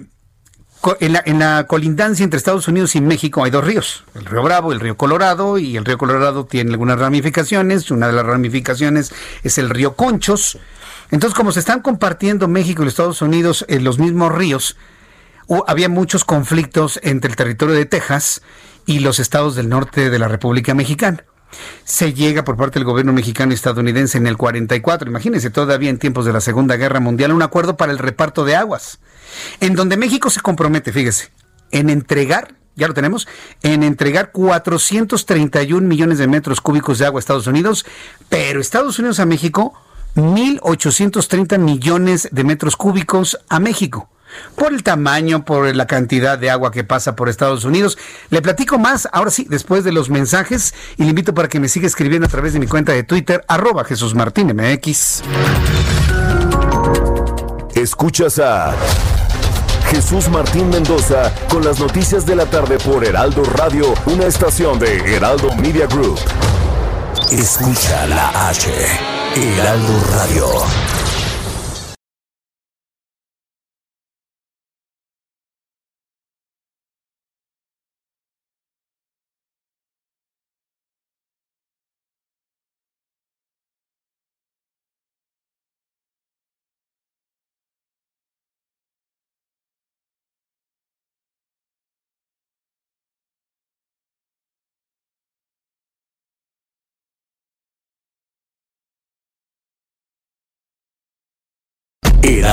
en la, colindancia entre Estados Unidos y México hay dos ríos, el río Bravo el río Colorado, y el río Colorado tiene algunas ramificaciones, una de las ramificaciones es el río Conchos. Entonces, como se están compartiendo México y los Estados Unidos en los mismos ríos, había muchos conflictos entre el territorio de Texas y los estados del norte de la República Mexicana se llega por parte del gobierno mexicano y estadounidense en el 44, imagínense todavía en tiempos de la Segunda Guerra Mundial, un acuerdo para el reparto de aguas, en donde México se compromete, fíjese, en entregar, ya lo tenemos, en entregar 431 millones de metros cúbicos de agua a Estados Unidos, pero Estados Unidos a México, 1.830 millones de metros cúbicos a México por el tamaño, por la cantidad de agua que pasa por Estados Unidos. Le platico más, ahora sí, después de los mensajes, y le invito para que me siga escribiendo a través de mi cuenta de Twitter, arroba Jesús Martín. Escuchas a Jesús Martín Mendoza con las noticias de la tarde por Heraldo Radio, una estación de Heraldo Media Group. Escucha la H, Heraldo Radio.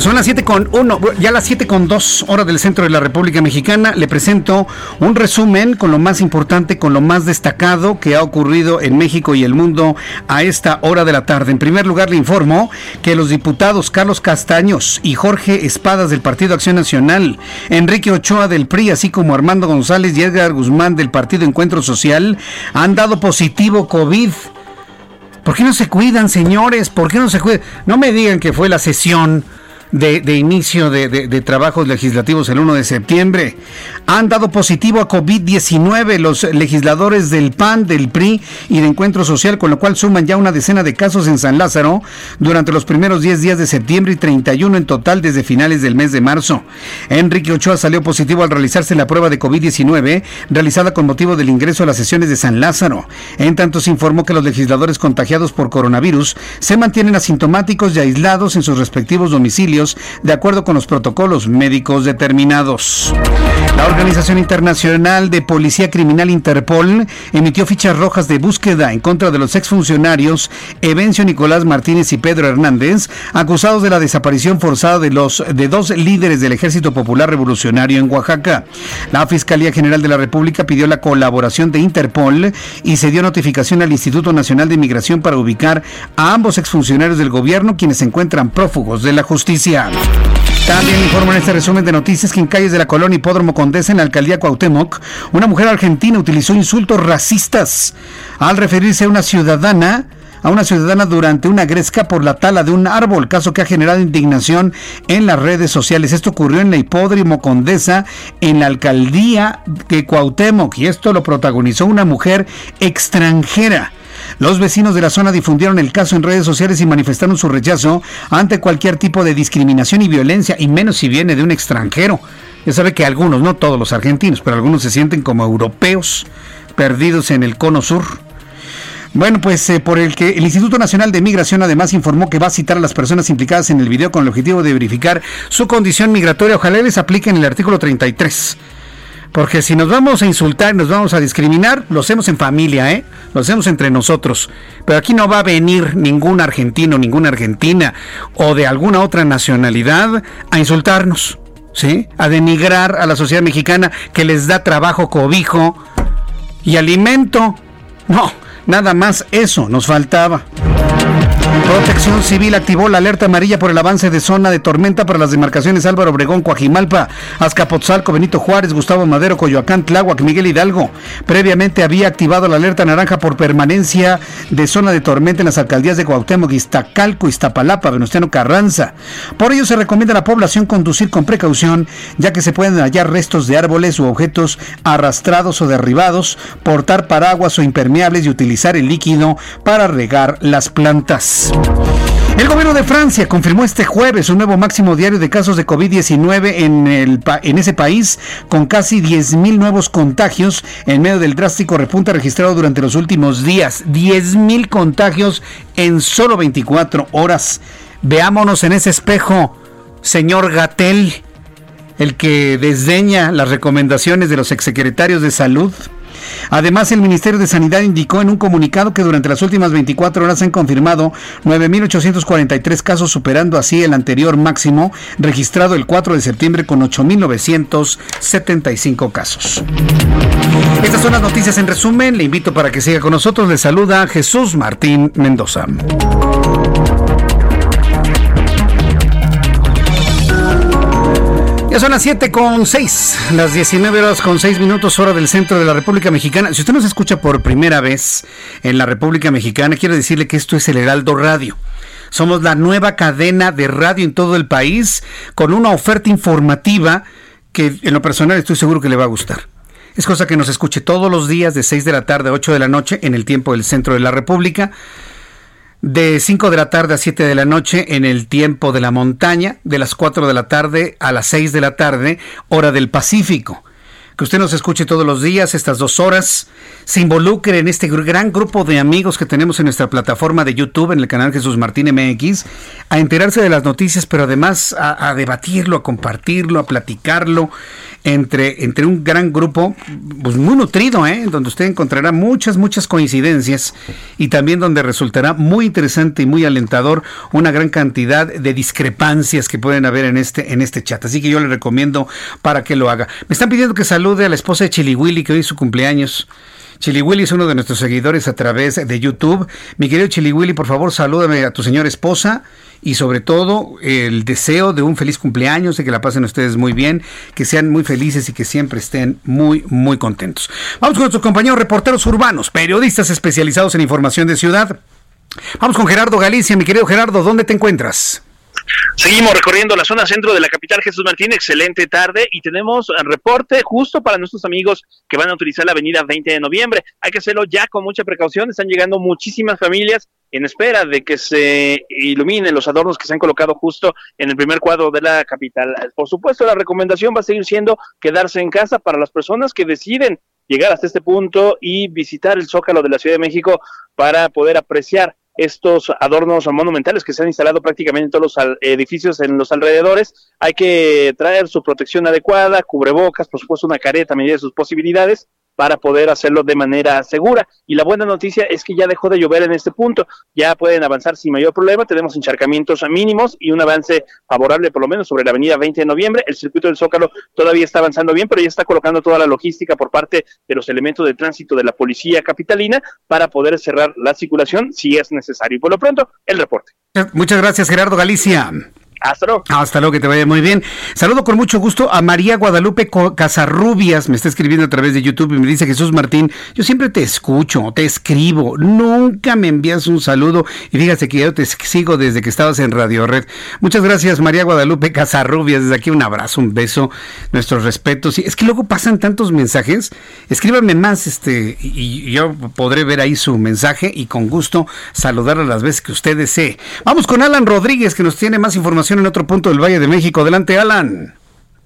Son las 7 con 1, ya las 7 con 2 horas del centro de la República Mexicana. Le presento un resumen con lo más importante, con lo más destacado que ha ocurrido en México y el mundo a esta hora de la tarde. En primer lugar, le informo que los diputados Carlos Castaños y Jorge Espadas del Partido Acción Nacional, Enrique Ochoa del PRI, así como Armando González y Edgar Guzmán del Partido Encuentro Social, han dado positivo COVID. ¿Por qué no se cuidan, señores? ¿Por qué no se cuidan? No me digan que fue la sesión de, inicio de, de, trabajos legislativos el 1 de septiembre. Han dado positivo a COVID-19 los legisladores del PAN, del PRI y de Encuentro Social, con lo cual suman ya una decena de casos en San Lázaro durante los primeros 10 días de septiembre y 31 en total desde finales del mes de marzo. Enrique Ochoa salió positivo al realizarse la prueba de COVID-19 realizada con motivo del ingreso a las sesiones de San Lázaro. En tanto se informó que los legisladores contagiados por coronavirus se mantienen asintomáticos y aislados en sus respectivos domicilios de acuerdo con los protocolos médicos determinados. La Organización Internacional de Policía Criminal Interpol emitió fichas rojas de búsqueda en contra de los exfuncionarios Evencio Nicolás Martínez y Pedro Hernández, acusados de la desaparición forzada de los de dos líderes del Ejército Popular Revolucionario en Oaxaca. La Fiscalía General de la República pidió la colaboración de Interpol y se dio notificación al Instituto Nacional de Migración para ubicar a ambos exfuncionarios del gobierno quienes se encuentran prófugos de la justicia. También informa en este resumen de noticias que en calles de la colonia Hipódromo Condesa en la alcaldía Cuauhtémoc, una mujer argentina utilizó insultos racistas al referirse a una ciudadana a una ciudadana durante una gresca por la tala de un árbol, caso que ha generado indignación en las redes sociales. Esto ocurrió en la Hipódromo Condesa, en la alcaldía de Cuauhtémoc, y esto lo protagonizó una mujer extranjera. Los vecinos de la zona difundieron el caso en redes sociales y manifestaron su rechazo ante cualquier tipo de discriminación y violencia, y menos si viene de un extranjero. Ya sabe que algunos, no todos los argentinos, pero algunos se sienten como europeos perdidos en el cono sur. Bueno, pues eh, por el que el Instituto Nacional de Migración además informó que va a citar a las personas implicadas en el video con el objetivo de verificar su condición migratoria. Ojalá les apliquen el artículo 33 porque si nos vamos a insultar, nos vamos a discriminar, lo hacemos en familia, ¿eh? Lo hacemos entre nosotros. Pero aquí no va a venir ningún argentino, ninguna argentina o de alguna otra nacionalidad a insultarnos, ¿sí? A denigrar a la sociedad mexicana que les da trabajo, cobijo y alimento. No, nada más eso nos faltaba. Protección Civil activó la alerta amarilla por el avance de zona de tormenta para las demarcaciones Álvaro Obregón, Coajimalpa, Azcapotzalco, Benito Juárez, Gustavo Madero, Coyoacán, Tláhuac, Miguel Hidalgo. Previamente había activado la alerta naranja por permanencia de zona de tormenta en las alcaldías de Cuauhtémoc, Iztacalco, Iztapalapa, Venustiano Carranza. Por ello se recomienda a la población conducir con precaución, ya que se pueden hallar restos de árboles u objetos arrastrados o derribados, portar paraguas o impermeables y utilizar el líquido para regar las plantas. El gobierno de Francia confirmó este jueves un nuevo máximo diario de casos de COVID-19 en, en ese país, con casi 10.000 nuevos contagios en medio del drástico repunte registrado durante los últimos días. 10.000 contagios en solo 24 horas. Veámonos en ese espejo, señor Gatel, el que desdeña las recomendaciones de los exsecretarios de salud. Además, el Ministerio de Sanidad indicó en un comunicado que durante las últimas 24 horas han confirmado 9.843 casos, superando así el anterior máximo registrado el 4 de septiembre con 8.975 casos. Estas son las noticias en resumen. Le invito para que siga con nosotros. Le saluda Jesús Martín Mendoza. Ya son las 7 con 6, las 19 horas con 6 minutos hora del centro de la República Mexicana. Si usted nos escucha por primera vez en la República Mexicana, quiero decirle que esto es el Heraldo Radio. Somos la nueva cadena de radio en todo el país con una oferta informativa que en lo personal estoy seguro que le va a gustar. Es cosa que nos escuche todos los días de 6 de la tarde a 8 de la noche en el tiempo del centro de la República, de 5 de la tarde a 7 de la noche en el tiempo de la montaña, de las 4 de la tarde a las 6 de la tarde, hora del Pacífico. Que usted nos escuche todos los días, estas dos horas, se involucre en este gran grupo de amigos que tenemos en nuestra plataforma de YouTube, en el canal Jesús Martín MX, a enterarse de las noticias, pero además a, debatirlo, a compartirlo, a platicarlo entre, entre un gran grupo, pues muy nutrido, ¿eh? donde usted encontrará muchas, muchas coincidencias y también donde resultará muy interesante y muy alentador una gran cantidad de discrepancias que pueden haber en este, en este chat. Así que yo le recomiendo para que lo haga. Me están pidiendo que salude a la esposa de Chili Willy, que hoy es su cumpleaños. Chili Willy es uno de nuestros seguidores a través de YouTube. Mi querido Chili Willy, por favor, salúdame a tu señora esposa y sobre todo el deseo de un feliz cumpleaños, de que la pasen ustedes muy bien, que sean muy felices y que siempre estén muy, muy contentos. Vamos con nuestros compañeros reporteros urbanos, periodistas especializados en información de ciudad. Vamos con Gerardo Galicia, mi querido Gerardo, ¿dónde te encuentras? Seguimos recorriendo la zona centro de la capital Jesús Martín, excelente tarde y tenemos reporte justo para nuestros amigos que van a utilizar la avenida 20 de noviembre. Hay que hacerlo ya con mucha precaución, están llegando muchísimas familias en espera de que se iluminen los adornos que se han colocado justo en el primer cuadro de la capital. Por supuesto, la recomendación va a seguir siendo quedarse en casa para las personas que deciden llegar hasta este punto y visitar el Zócalo de la Ciudad de México para poder apreciar estos adornos monumentales que se han instalado prácticamente en todos los edificios en los alrededores. Hay que traer su protección adecuada, cubrebocas, por supuesto una careta a medida de sus posibilidades para poder hacerlo de manera segura. Y la buena noticia es que ya dejó de llover en este punto, ya pueden avanzar sin mayor problema, tenemos encharcamientos mínimos y un avance favorable por lo menos sobre la avenida 20 de noviembre. El circuito del Zócalo todavía está avanzando bien, pero ya está colocando toda la logística por parte de los elementos de tránsito de la policía capitalina para poder cerrar la circulación si es necesario. Y por lo pronto, el reporte. Muchas gracias, Gerardo Galicia. Hasta luego. Hasta luego, que te vaya muy bien. Saludo con mucho gusto a María Guadalupe Casarrubias. Me está escribiendo a través de YouTube y me dice Jesús Martín, yo siempre te escucho, te escribo, nunca me envías un saludo. Y fíjate que yo te sigo desde que estabas en Radio Red. Muchas gracias, María Guadalupe Casarrubias. Desde aquí un abrazo, un beso, nuestros respetos. Es que luego pasan tantos mensajes. Escríbanme más, este, y yo podré ver ahí su mensaje y con gusto saludar a las veces que usted desee. Vamos con Alan Rodríguez, que nos tiene más información en otro punto del Valle de México. Adelante, Alan.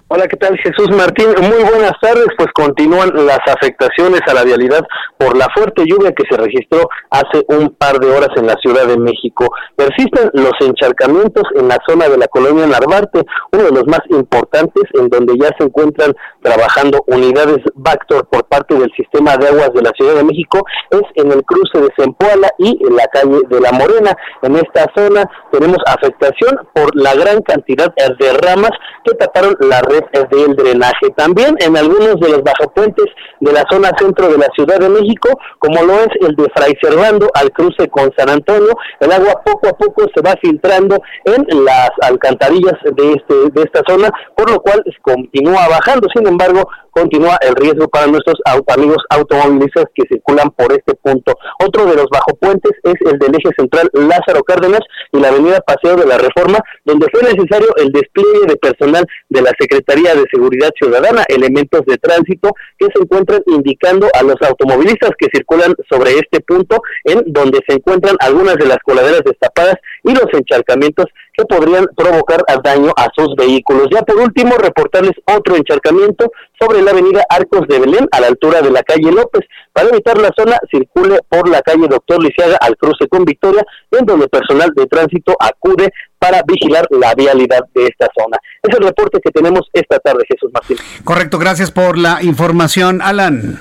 Hola, ¿qué tal Jesús Martín? Muy buenas tardes. Pues continúan las afectaciones a la vialidad por la fuerte lluvia que se registró hace un par de horas en la Ciudad de México. Persisten los encharcamientos en la zona de la colonia Narvarte, uno de los más importantes en donde ya se encuentran trabajando unidades Bactor por parte del sistema de aguas de la Ciudad de México, es en el cruce de Zempoala y en la calle de La Morena. En esta zona tenemos afectación por la gran cantidad de ramas que taparon la red del drenaje. También en algunos de los bajopuentes de la zona centro de la Ciudad de México, como lo es el de Fray Servando al cruce con San Antonio, el agua poco a poco se va filtrando en las alcantarillas de este de esta zona, por lo cual continúa bajando. Sin embargo, continúa el riesgo para nuestros amigos automovilistas que circulan por este punto. Otro de los bajopuentes es el del eje central Lázaro Cárdenas y la avenida Paseo de la Reforma, donde fue necesario el despliegue de personal de la Secretaría de Seguridad Ciudadana, elementos de tránsito que se encuentran indicando a los automovilistas que circulan sobre este punto, en donde se encuentran algunas de las coladeras destapadas y los encharcamientos que podrían provocar daño a sus vehículos. Ya por último, reportarles otro encharcamiento sobre la avenida Arcos de Belén a la altura de la calle López. Para evitar la zona, circule por la calle Doctor Lisiaga al cruce con Victoria, en donde personal de tránsito acude para vigilar la vialidad de esta zona. Es el reporte que tenemos esta tarde, Jesús Martín. Correcto, gracias por la información, Alan.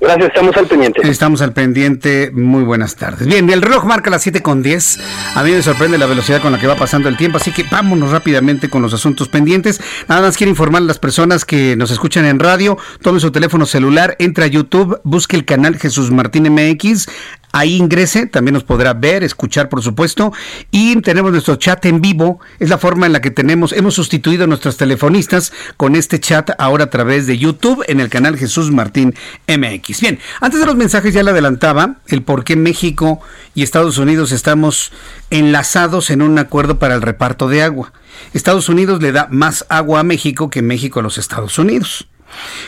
Gracias, estamos al pendiente. Estamos al pendiente. Muy buenas tardes. Bien, el reloj marca las 7 con 10. A mí me sorprende la velocidad con la que va pasando el tiempo, así que vámonos rápidamente con los asuntos pendientes. Nada más quiero informar a las personas que nos escuchan en radio, tome su teléfono celular, entra a YouTube, busque el canal Jesús Martín MX, Ahí ingrese, también nos podrá ver, escuchar, por supuesto. Y tenemos nuestro chat en vivo. Es la forma en la que tenemos, hemos sustituido a nuestros telefonistas con este chat ahora a través de YouTube en el canal Jesús Martín MX. Bien, antes de los mensajes ya le adelantaba el por qué México y Estados Unidos estamos enlazados en un acuerdo para el reparto de agua. Estados Unidos le da más agua a México que México a los Estados Unidos.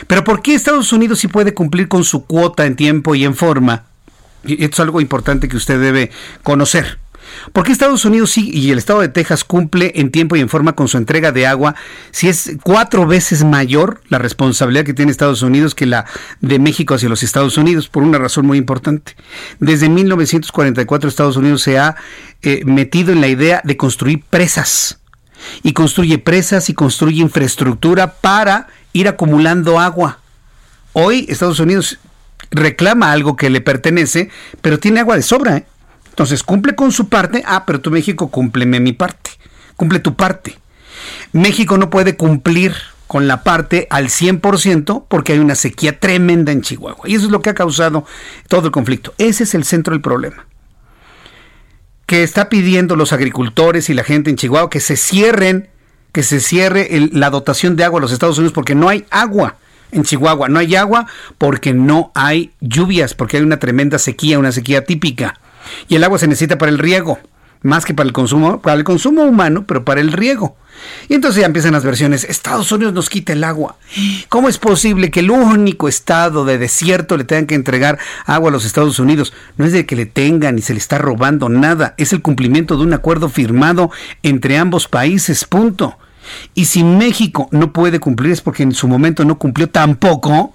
Pero ¿por qué Estados Unidos sí puede cumplir con su cuota en tiempo y en forma? Esto es algo importante que usted debe conocer. ¿Por qué Estados Unidos sí y el estado de Texas cumple en tiempo y en forma con su entrega de agua si es cuatro veces mayor la responsabilidad que tiene Estados Unidos que la de México hacia los Estados Unidos? Por una razón muy importante. Desde 1944 Estados Unidos se ha eh, metido en la idea de construir presas. Y construye presas y construye infraestructura para ir acumulando agua. Hoy Estados Unidos reclama algo que le pertenece, pero tiene agua de sobra. ¿eh? Entonces cumple con su parte. Ah, pero tú México cúmpleme mi parte. Cumple tu parte. México no puede cumplir con la parte al 100% porque hay una sequía tremenda en Chihuahua. Y eso es lo que ha causado todo el conflicto. Ese es el centro del problema. Que está pidiendo los agricultores y la gente en Chihuahua que se cierren, que se cierre la dotación de agua a los Estados Unidos porque no hay agua en Chihuahua. No hay agua porque no hay lluvias, porque hay una tremenda sequía, una sequía típica. Y el agua se necesita para el riego, más que para el consumo, para el consumo humano, pero para el riego. Y entonces ya empiezan las versiones, Estados Unidos nos quita el agua. ¿Cómo es posible que el único estado de desierto le tengan que entregar agua a los Estados Unidos? No es de que le tengan ni se le está robando nada, es el cumplimiento de un acuerdo firmado entre ambos países, punto. Y si México no puede cumplir es porque en su momento no cumplió tampoco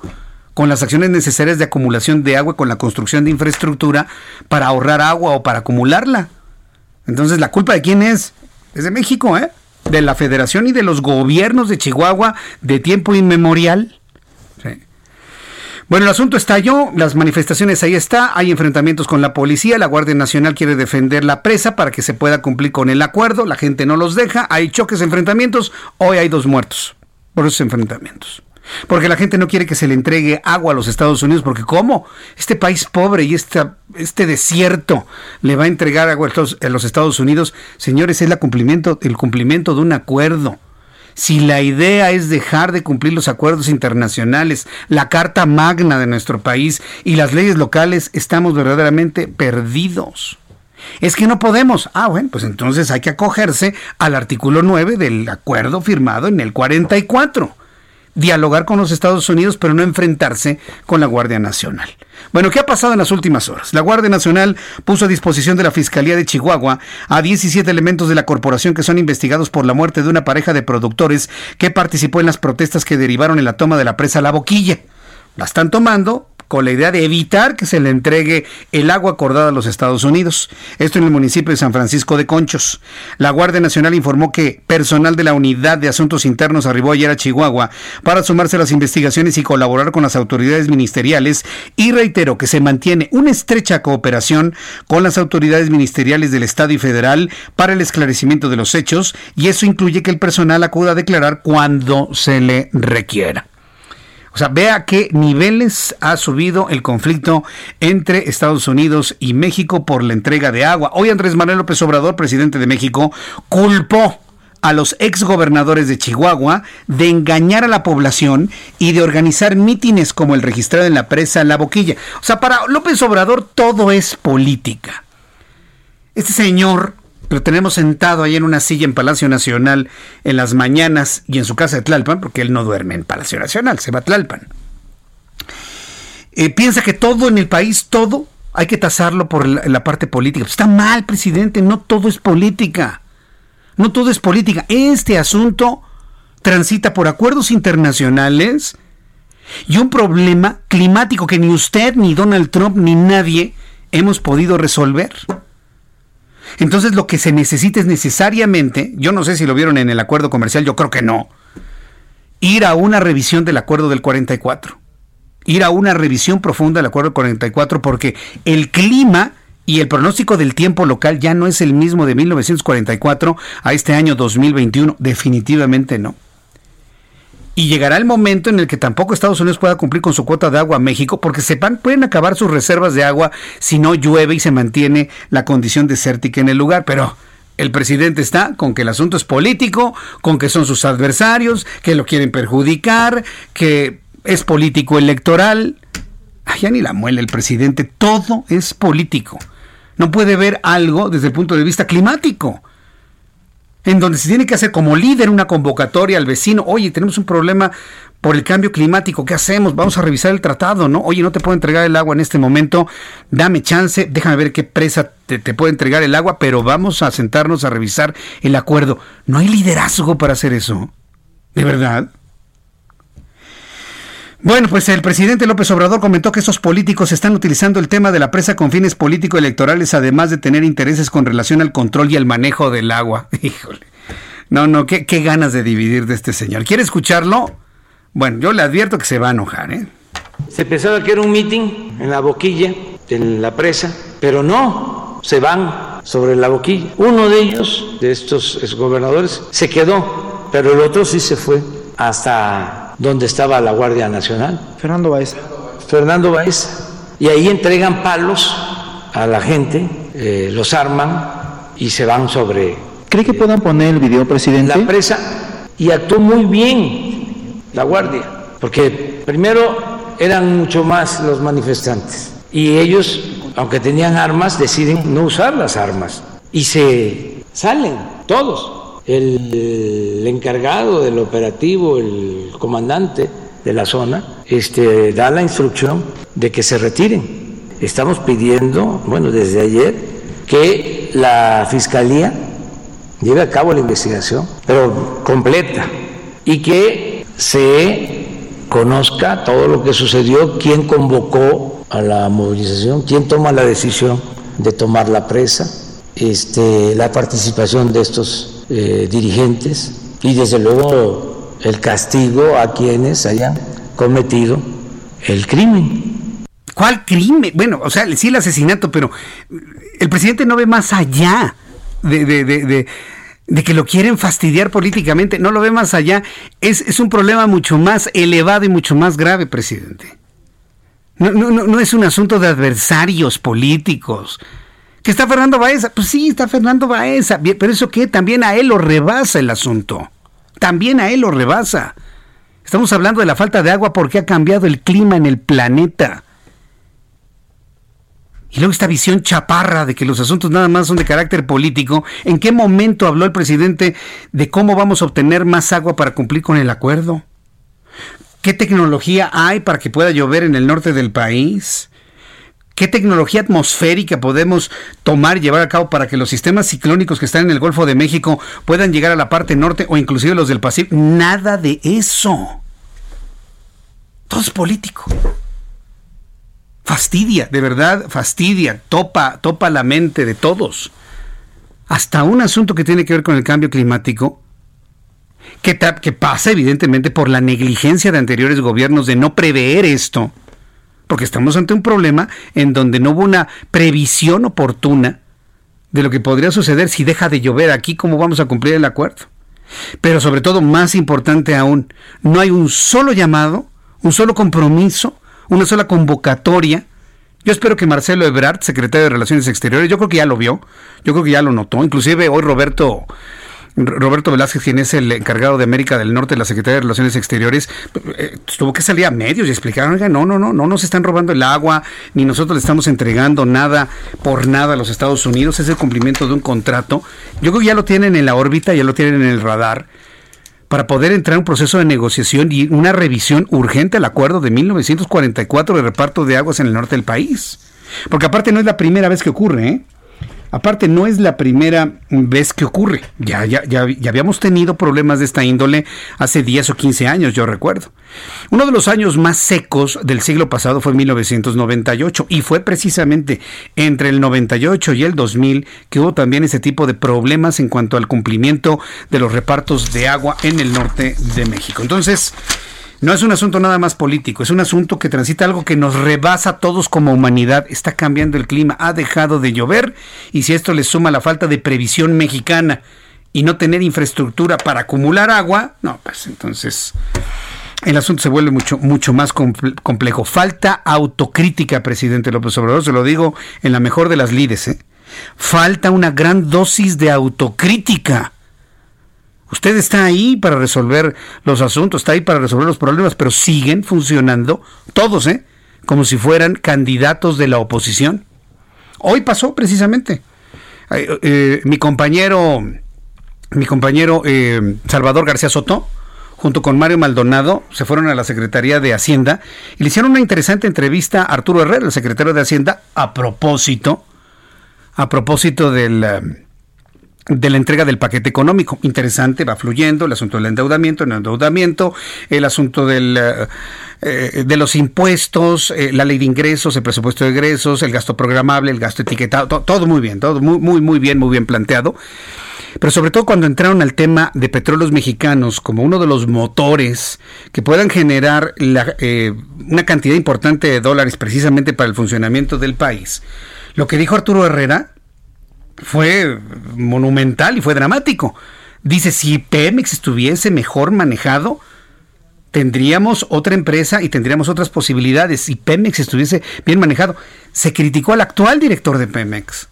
con las acciones necesarias de acumulación de agua, con la construcción de infraestructura para ahorrar agua o para acumularla. Entonces, ¿la culpa de quién es? Es de México, ¿eh? De la Federación y de los gobiernos de Chihuahua de tiempo inmemorial. Bueno, el asunto estalló, las manifestaciones ahí está, hay enfrentamientos con la policía, la Guardia Nacional quiere defender la presa para que se pueda cumplir con el acuerdo, la gente no los deja, hay choques, enfrentamientos, hoy hay dos muertos por esos enfrentamientos. Porque la gente no quiere que se le entregue agua a los Estados Unidos, porque ¿cómo? Este país pobre y este desierto le va a entregar agua a los Estados Unidos. Señores, es la cumplimiento, el cumplimiento de un acuerdo. Si la idea es dejar de cumplir los acuerdos internacionales, la Carta Magna de nuestro país y las leyes locales, estamos verdaderamente perdidos. Es que no podemos. Ah, bueno, pues entonces hay que acogerse al artículo 9 del acuerdo firmado en el 44 dialogar con los Estados Unidos, pero no enfrentarse con la Guardia Nacional. Bueno, ¿qué ha pasado en las últimas horas? La Guardia Nacional puso a disposición de la Fiscalía de Chihuahua a 17 elementos de la corporación que son investigados por la muerte de una pareja de productores que participó en las protestas que derivaron en la toma de la presa La Boquilla. La están tomando con la idea de evitar que se le entregue el agua acordada a los Estados Unidos. Esto en el municipio de San Francisco de Conchos. La Guardia Nacional informó que personal de la Unidad de Asuntos Internos arribó ayer a Chihuahua para sumarse a las investigaciones y colaborar con las autoridades ministeriales y reitero que se mantiene una estrecha cooperación con las autoridades ministeriales del Estado y federal para el esclarecimiento de los hechos y eso incluye que el personal acuda a declarar cuando se le requiera. O sea, vea qué niveles ha subido el conflicto entre Estados Unidos y México por la entrega de agua. Hoy Andrés Manuel López Obrador, presidente de México, culpó a los exgobernadores de Chihuahua de engañar a la población y de organizar mítines como el registrado en la presa La Boquilla. O sea, para López Obrador todo es política. Este señor pero tenemos sentado ahí en una silla en Palacio Nacional en las mañanas y en su casa de Tlalpan, porque él no duerme en Palacio Nacional, se va a Tlalpan. Eh, piensa que todo en el país, todo, hay que tasarlo por la, parte política. Está mal, presidente, no todo es política. No todo es política. Este asunto transita por acuerdos internacionales y un problema climático que ni usted, ni Donald Trump, ni nadie hemos podido resolver. Entonces lo que se necesita es necesariamente, yo no sé si lo vieron en el acuerdo comercial, yo creo que no, ir a una revisión del acuerdo del 44. Ir a una revisión profunda del acuerdo del 44 porque el clima y el pronóstico del tiempo local ya no es el mismo de 1944 a este año 2021, definitivamente no. Y llegará el momento en el que tampoco Estados Unidos pueda cumplir con su cuota de agua a México, porque sepan, pueden acabar sus reservas de agua si no llueve y se mantiene la condición desértica en el lugar. Pero el presidente está con que el asunto es político, con que son sus adversarios, que lo quieren perjudicar, que es político electoral. Ay, ya ni la muele el presidente, todo es político. No puede ver algo desde el punto de vista climático en donde se tiene que hacer como líder una convocatoria al vecino, oye, tenemos un problema por el cambio climático. ¿Qué hacemos? Vamos a revisar el tratado, ¿no? Oye, no te puedo entregar el agua en este momento, dame chance, déjame ver qué presa te, puede entregar el agua, pero vamos a sentarnos a revisar el acuerdo. No hay liderazgo para hacer eso. ¿De verdad? Bueno, pues el presidente López Obrador comentó que esos políticos están utilizando el tema de la presa con fines político-electorales, además de tener intereses con relación al control y al manejo del agua. Híjole. No, no, qué, ganas de dividir de este señor. ¿Quiere escucharlo? Bueno, yo le advierto que se va a enojar, ¿eh? Se pensaba que era un meeting en la boquilla, en la presa, pero no, se van sobre la boquilla. Uno de ellos, de estos exgobernadores, se quedó, pero el otro sí se fue hasta donde estaba la Guardia Nacional. Fernando Baeza. Fernando Baeza. Y ahí entregan palos a la gente, eh, los arman y se van sobre... ¿Cree que puedan poner el video, presidente? La presa y actuó muy bien la Guardia, porque primero eran mucho más los manifestantes y ellos, aunque tenían armas, deciden no usar las armas y se salen todos. El, el encargado del operativo, el comandante de la zona, este, da la instrucción de que se retiren. Estamos pidiendo, bueno, desde ayer, que la Fiscalía lleve a cabo la investigación, pero completa, y que se conozca todo lo que sucedió, quién convocó a la movilización, quién toma la decisión de tomar la presa, este, la participación de estos eh, dirigentes y desde luego el castigo a quienes hayan cometido el crimen. ¿Cuál crimen? Bueno, o sea, sí el asesinato, pero el presidente no ve más allá de, de, de, de de que lo quieren fastidiar políticamente, no lo ve más allá, es, es un problema mucho más elevado y mucho más grave, presidente. No, no, no, no es un asunto de adversarios políticos. ¿Que está Fernando Baeza? Pues sí, está Fernando Baeza, pero eso qué, también a él lo rebasa el asunto. También a él lo rebasa. Estamos hablando de la falta de agua porque ha cambiado el clima en el planeta. Y luego esta visión chaparra de que los asuntos nada más son de carácter político. ¿En qué momento habló el presidente de cómo vamos a obtener más agua para cumplir con el acuerdo? ¿Qué tecnología hay para que pueda llover en el norte del país? ¿Qué tecnología atmosférica podemos tomar y llevar a cabo para que los sistemas ciclónicos que están en el Golfo de México puedan llegar a la parte norte o inclusive los del Pacífico? Nada de eso. Todo es político fastidia, de verdad fastidia, topa, topa la mente de todos. Hasta un asunto que tiene que ver con el cambio climático, que, que pasa evidentemente por la negligencia de anteriores gobiernos de no prever esto, porque estamos ante un problema en donde no hubo una previsión oportuna de lo que podría suceder si deja de llover aquí, cómo vamos a cumplir el acuerdo. Pero sobre todo, más importante aún, no hay un solo llamado, un solo compromiso una sola convocatoria. Yo espero que Marcelo Ebrard, secretario de Relaciones Exteriores, yo creo que ya lo vio, yo creo que ya lo notó. Inclusive hoy Roberto Roberto Velázquez, quien es el encargado de América del Norte de la Secretaría de Relaciones Exteriores, eh, tuvo que salir a medios y explicar, oiga, no, no, no, no nos están robando el agua, ni nosotros le estamos entregando nada por nada a los Estados Unidos, es el cumplimiento de un contrato. Yo creo que ya lo tienen en la órbita, ya lo tienen en el radar para poder entrar en un proceso de negociación y una revisión urgente al acuerdo de 1944 de reparto de aguas en el norte del país. Porque aparte no es la primera vez que ocurre, ¿eh? Aparte, no es la primera vez que ocurre. Ya, ya, ya, ya, habíamos tenido problemas de esta índole hace 10 o 15 años, yo recuerdo. Uno de los años más secos del siglo pasado fue 1998 y fue precisamente entre el 98 y el 2000 que hubo también ese tipo de problemas en cuanto al cumplimiento de los repartos de agua en el norte de México. Entonces, no es un asunto nada más político, es un asunto que transita algo que nos rebasa a todos como humanidad. Está cambiando el clima, ha dejado de llover y si esto le suma la falta de previsión mexicana y no tener infraestructura para acumular agua, no, pues entonces el asunto se vuelve mucho, mucho más complejo. Falta autocrítica, presidente López Obrador, se lo digo en la mejor de las lides. ¿eh? Falta una gran dosis de autocrítica Usted está ahí para resolver los asuntos, está ahí para resolver los problemas, pero siguen funcionando todos, ¿eh? Como si fueran candidatos de la oposición. Hoy pasó precisamente. Eh, mi compañero, mi compañero eh, Salvador García Soto, junto con Mario Maldonado, se fueron a la Secretaría de Hacienda y le hicieron una interesante entrevista a Arturo Herrera, el secretario de Hacienda, a propósito, a propósito del... Eh, de la entrega del paquete económico. Interesante, va fluyendo el asunto del endeudamiento, el endeudamiento, el asunto del, eh, eh, de los impuestos, la ley de ingresos, el presupuesto de ingresos, el gasto programable, el gasto etiquetado, todo muy bien, todo muy, muy, muy bien, muy bien planteado pero sobre todo cuando entraron al tema de petróleos mexicanos como uno de los motores que puedan generar eh, una cantidad importante de dólares precisamente para el funcionamiento del país. Lo que dijo Arturo Herrera fue monumental y fue dramático. Dice, si Pemex estuviese mejor manejado, tendríamos otra empresa y tendríamos otras posibilidades. Si Pemex estuviese bien manejado. Se criticó al actual director de Pemex.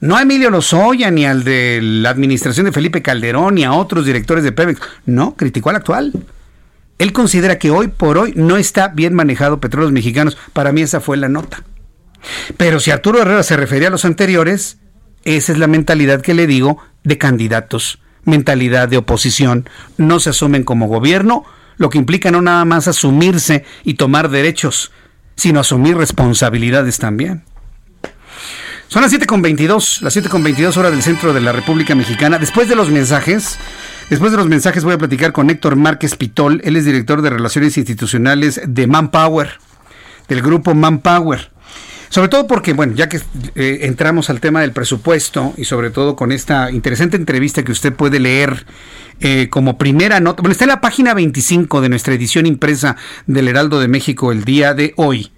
No a Emilio Lozoya, ni al de la administración de Felipe Calderón, ni a otros directores de Pemex. No, criticó al actual. Él considera que hoy por hoy no está bien manejado Petróleos Mexicanos. Para mí esa fue la nota. Pero si Arturo Herrera se refería a los anteriores, esa es la mentalidad que le digo de candidatos. Mentalidad de oposición. No se asumen como gobierno, lo que implica no nada más asumirse y tomar derechos, sino asumir responsabilidades también. Son las 7.22, las 7.22 horas del centro de la República Mexicana. Después de los mensajes, después de los mensajes voy a platicar con Héctor Márquez Pitol. Él es director de Relaciones Institucionales de Manpower, del grupo Manpower. Sobre todo porque, bueno, ya que eh, entramos al tema del presupuesto y sobre todo con esta interesante entrevista que usted puede leer eh, como primera nota, bueno, está en la página 25 de nuestra edición impresa del Heraldo de México el día de hoy.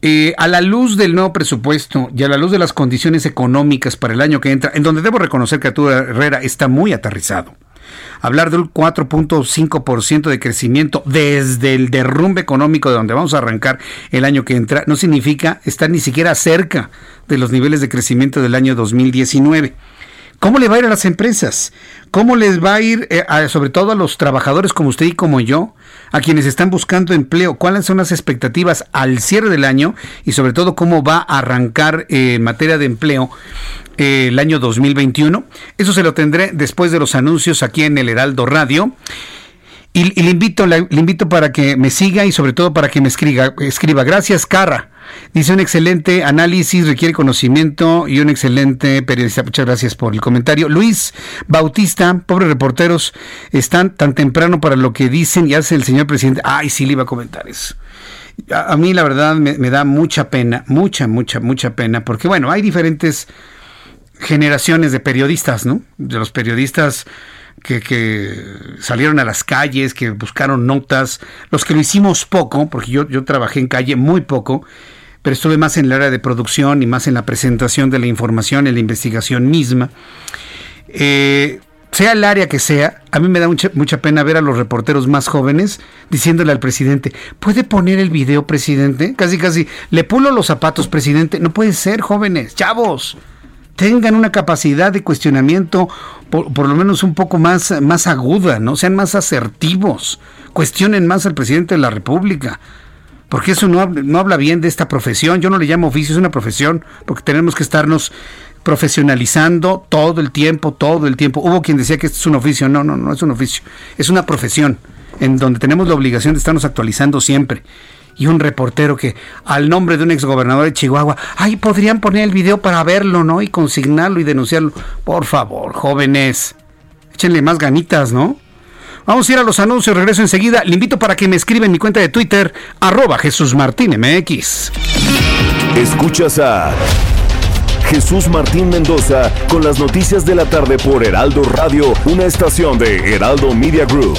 Eh, a la luz del nuevo presupuesto y a la luz de las condiciones económicas para el año que entra, en donde debo reconocer que Arturo Herrera está muy aterrizado. Hablar del 4.5% de crecimiento desde el derrumbe económico de donde vamos a arrancar el año que entra no significa estar ni siquiera cerca de los niveles de crecimiento del año 2019. ¿Cómo le va a ir a las empresas? ¿Cómo les va a ir, eh, sobre todo a los trabajadores como usted y como yo, a quienes están buscando empleo? ¿Cuáles son las expectativas al cierre del año? Y sobre todo, ¿cómo va a arrancar eh, en materia de empleo el año 2021? Eso se lo tendré después de los anuncios aquí en el Heraldo Radio. Y, le, invito, le, invito para que me siga y sobre todo para que me escriba. escriba. Gracias, Carra. Dice un excelente análisis, requiere conocimiento y un excelente periodista. Muchas gracias por el comentario. Luis Bautista, pobres reporteros, están tan temprano para lo que dicen y hace el señor presidente. Ay, sí le iba a comentar eso. A, mí la verdad me, me da mucha pena, mucha, mucha, mucha pena, porque bueno, hay diferentes generaciones de periodistas, ¿no? De los periodistas que, salieron a las calles, que buscaron notas, los que lo hicimos poco, porque yo, yo trabajé en calle muy poco, pero estuve más en el área de producción y más en la presentación de la información, en la investigación misma. Eh, sea el área que sea, a mí me da mucha, mucha, pena ver a los reporteros más jóvenes diciéndole al presidente, ¿puede poner el video, presidente? Casi, casi, le pulo los zapatos, presidente. No puede ser, jóvenes, chavos tengan una capacidad de cuestionamiento por, lo menos un poco más, más aguda, ¿no? Sean más asertivos, cuestionen más al presidente de la República. Porque eso no, no habla bien de esta profesión. Yo no le llamo oficio, es una profesión, porque tenemos que estarnos profesionalizando todo el tiempo, todo el tiempo. Hubo quien decía que esto es un oficio. No, no, no es un oficio. Es una profesión en donde tenemos la obligación de estarnos actualizando siempre y un reportero que al nombre de un exgobernador de Chihuahua, ay, podrían poner el video para verlo, ¿no? Y consignarlo y denunciarlo. Por favor, jóvenes, échenle más ganitas, ¿no? Vamos a ir a los anuncios, regreso enseguida. Le invito para que me escriba en mi cuenta de Twitter, arroba Jesús Martín MX. Escuchas a Jesús Martín Mendoza con las noticias de la tarde por Heraldo Radio, una estación de Heraldo Media Group.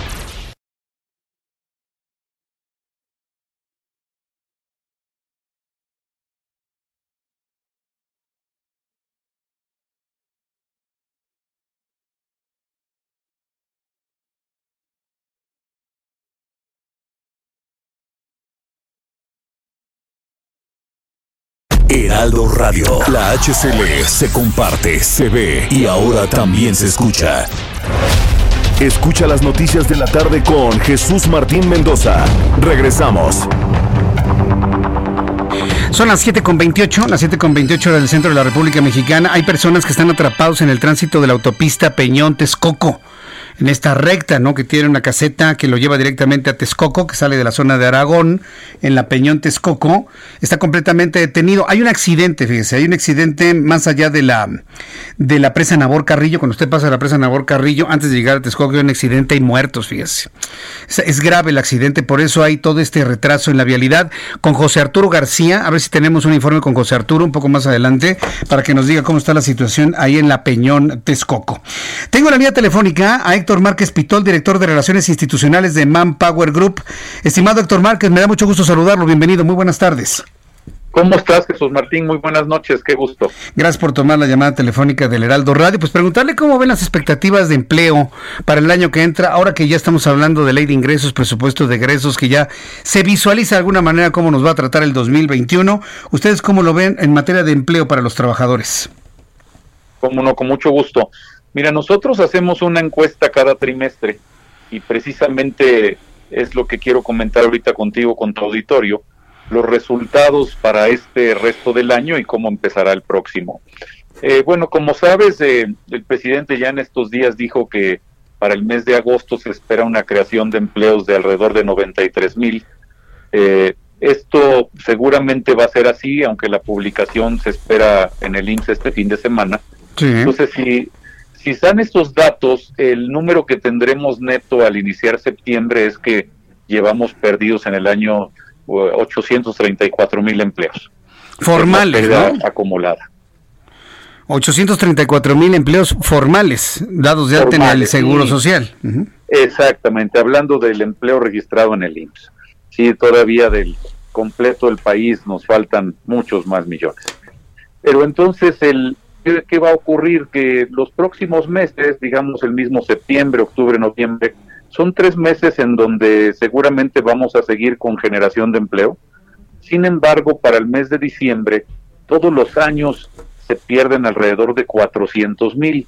Heraldo Radio. La HCL se comparte, se ve y ahora también se escucha. Escucha las noticias de la tarde con Jesús Martín Mendoza. Regresamos. Son las 7.28, las 7.28 del centro de la República Mexicana. Hay personas que están atrapados en el tránsito de la autopista Peñón-Texcoco en esta recta, ¿no? Que tiene una caseta que lo lleva directamente a Texcoco, que sale de la zona de Aragón, en la Peñón Texcoco, está completamente detenido. Hay un accidente, fíjese, hay un accidente más allá de la de la presa Nabor Carrillo, cuando usted pasa a la presa Nabor Carrillo, antes de llegar a Texcoco hay un accidente, hay muertos, fíjese. Es, es grave el accidente, por eso hay todo este retraso en la vialidad. Con José Arturo García, a ver si tenemos un informe con José Arturo un poco más adelante, para que nos diga cómo está la situación ahí en la Peñón Texcoco. Tengo la vía telefónica a Héctor Márquez Pitol, director de Relaciones Institucionales de Manpower Group. Estimado Héctor Márquez, me da mucho gusto saludarlo. Bienvenido, muy buenas tardes. ¿Cómo estás, Jesús Martín? Muy buenas noches, qué gusto. Gracias por tomar la llamada telefónica del Heraldo Radio. Pues preguntarle cómo ven las expectativas de empleo para el año que entra, ahora que ya estamos hablando de ley de ingresos, presupuesto de egresos, que ya se visualiza de alguna manera cómo nos va a tratar el 2021. ¿Ustedes cómo lo ven en materia de empleo para los trabajadores? Cómo no, con mucho gusto. Mira, nosotros hacemos una encuesta cada trimestre y precisamente es lo que quiero comentar ahorita contigo, con tu auditorio, los resultados para este resto del año y cómo empezará el próximo. Eh, bueno, como sabes, eh, el presidente ya en estos días dijo que para el mes de agosto se espera una creación de empleos de alrededor de 93 mil. Eh, esto seguramente va a ser así, aunque la publicación se espera en el IMSS este fin de semana. Sí. Entonces, si, si están estos datos, el número que tendremos neto al iniciar septiembre es que llevamos perdidos en el año uh, 834 mil empleos. Formales, ¿no? Acumulada. 834 mil empleos formales dados de alta en el Seguro sí. Social. Exactamente, hablando del empleo registrado en el IMSS. Sí, todavía del completo del país nos faltan muchos más millones. Pero entonces, el, ¿qué, va a ocurrir? Que los próximos meses, digamos el mismo septiembre, octubre, noviembre, son tres meses en donde seguramente vamos a seguir con generación de empleo. Sin embargo, para el mes de diciembre, todos los años se pierden alrededor de 400 mil.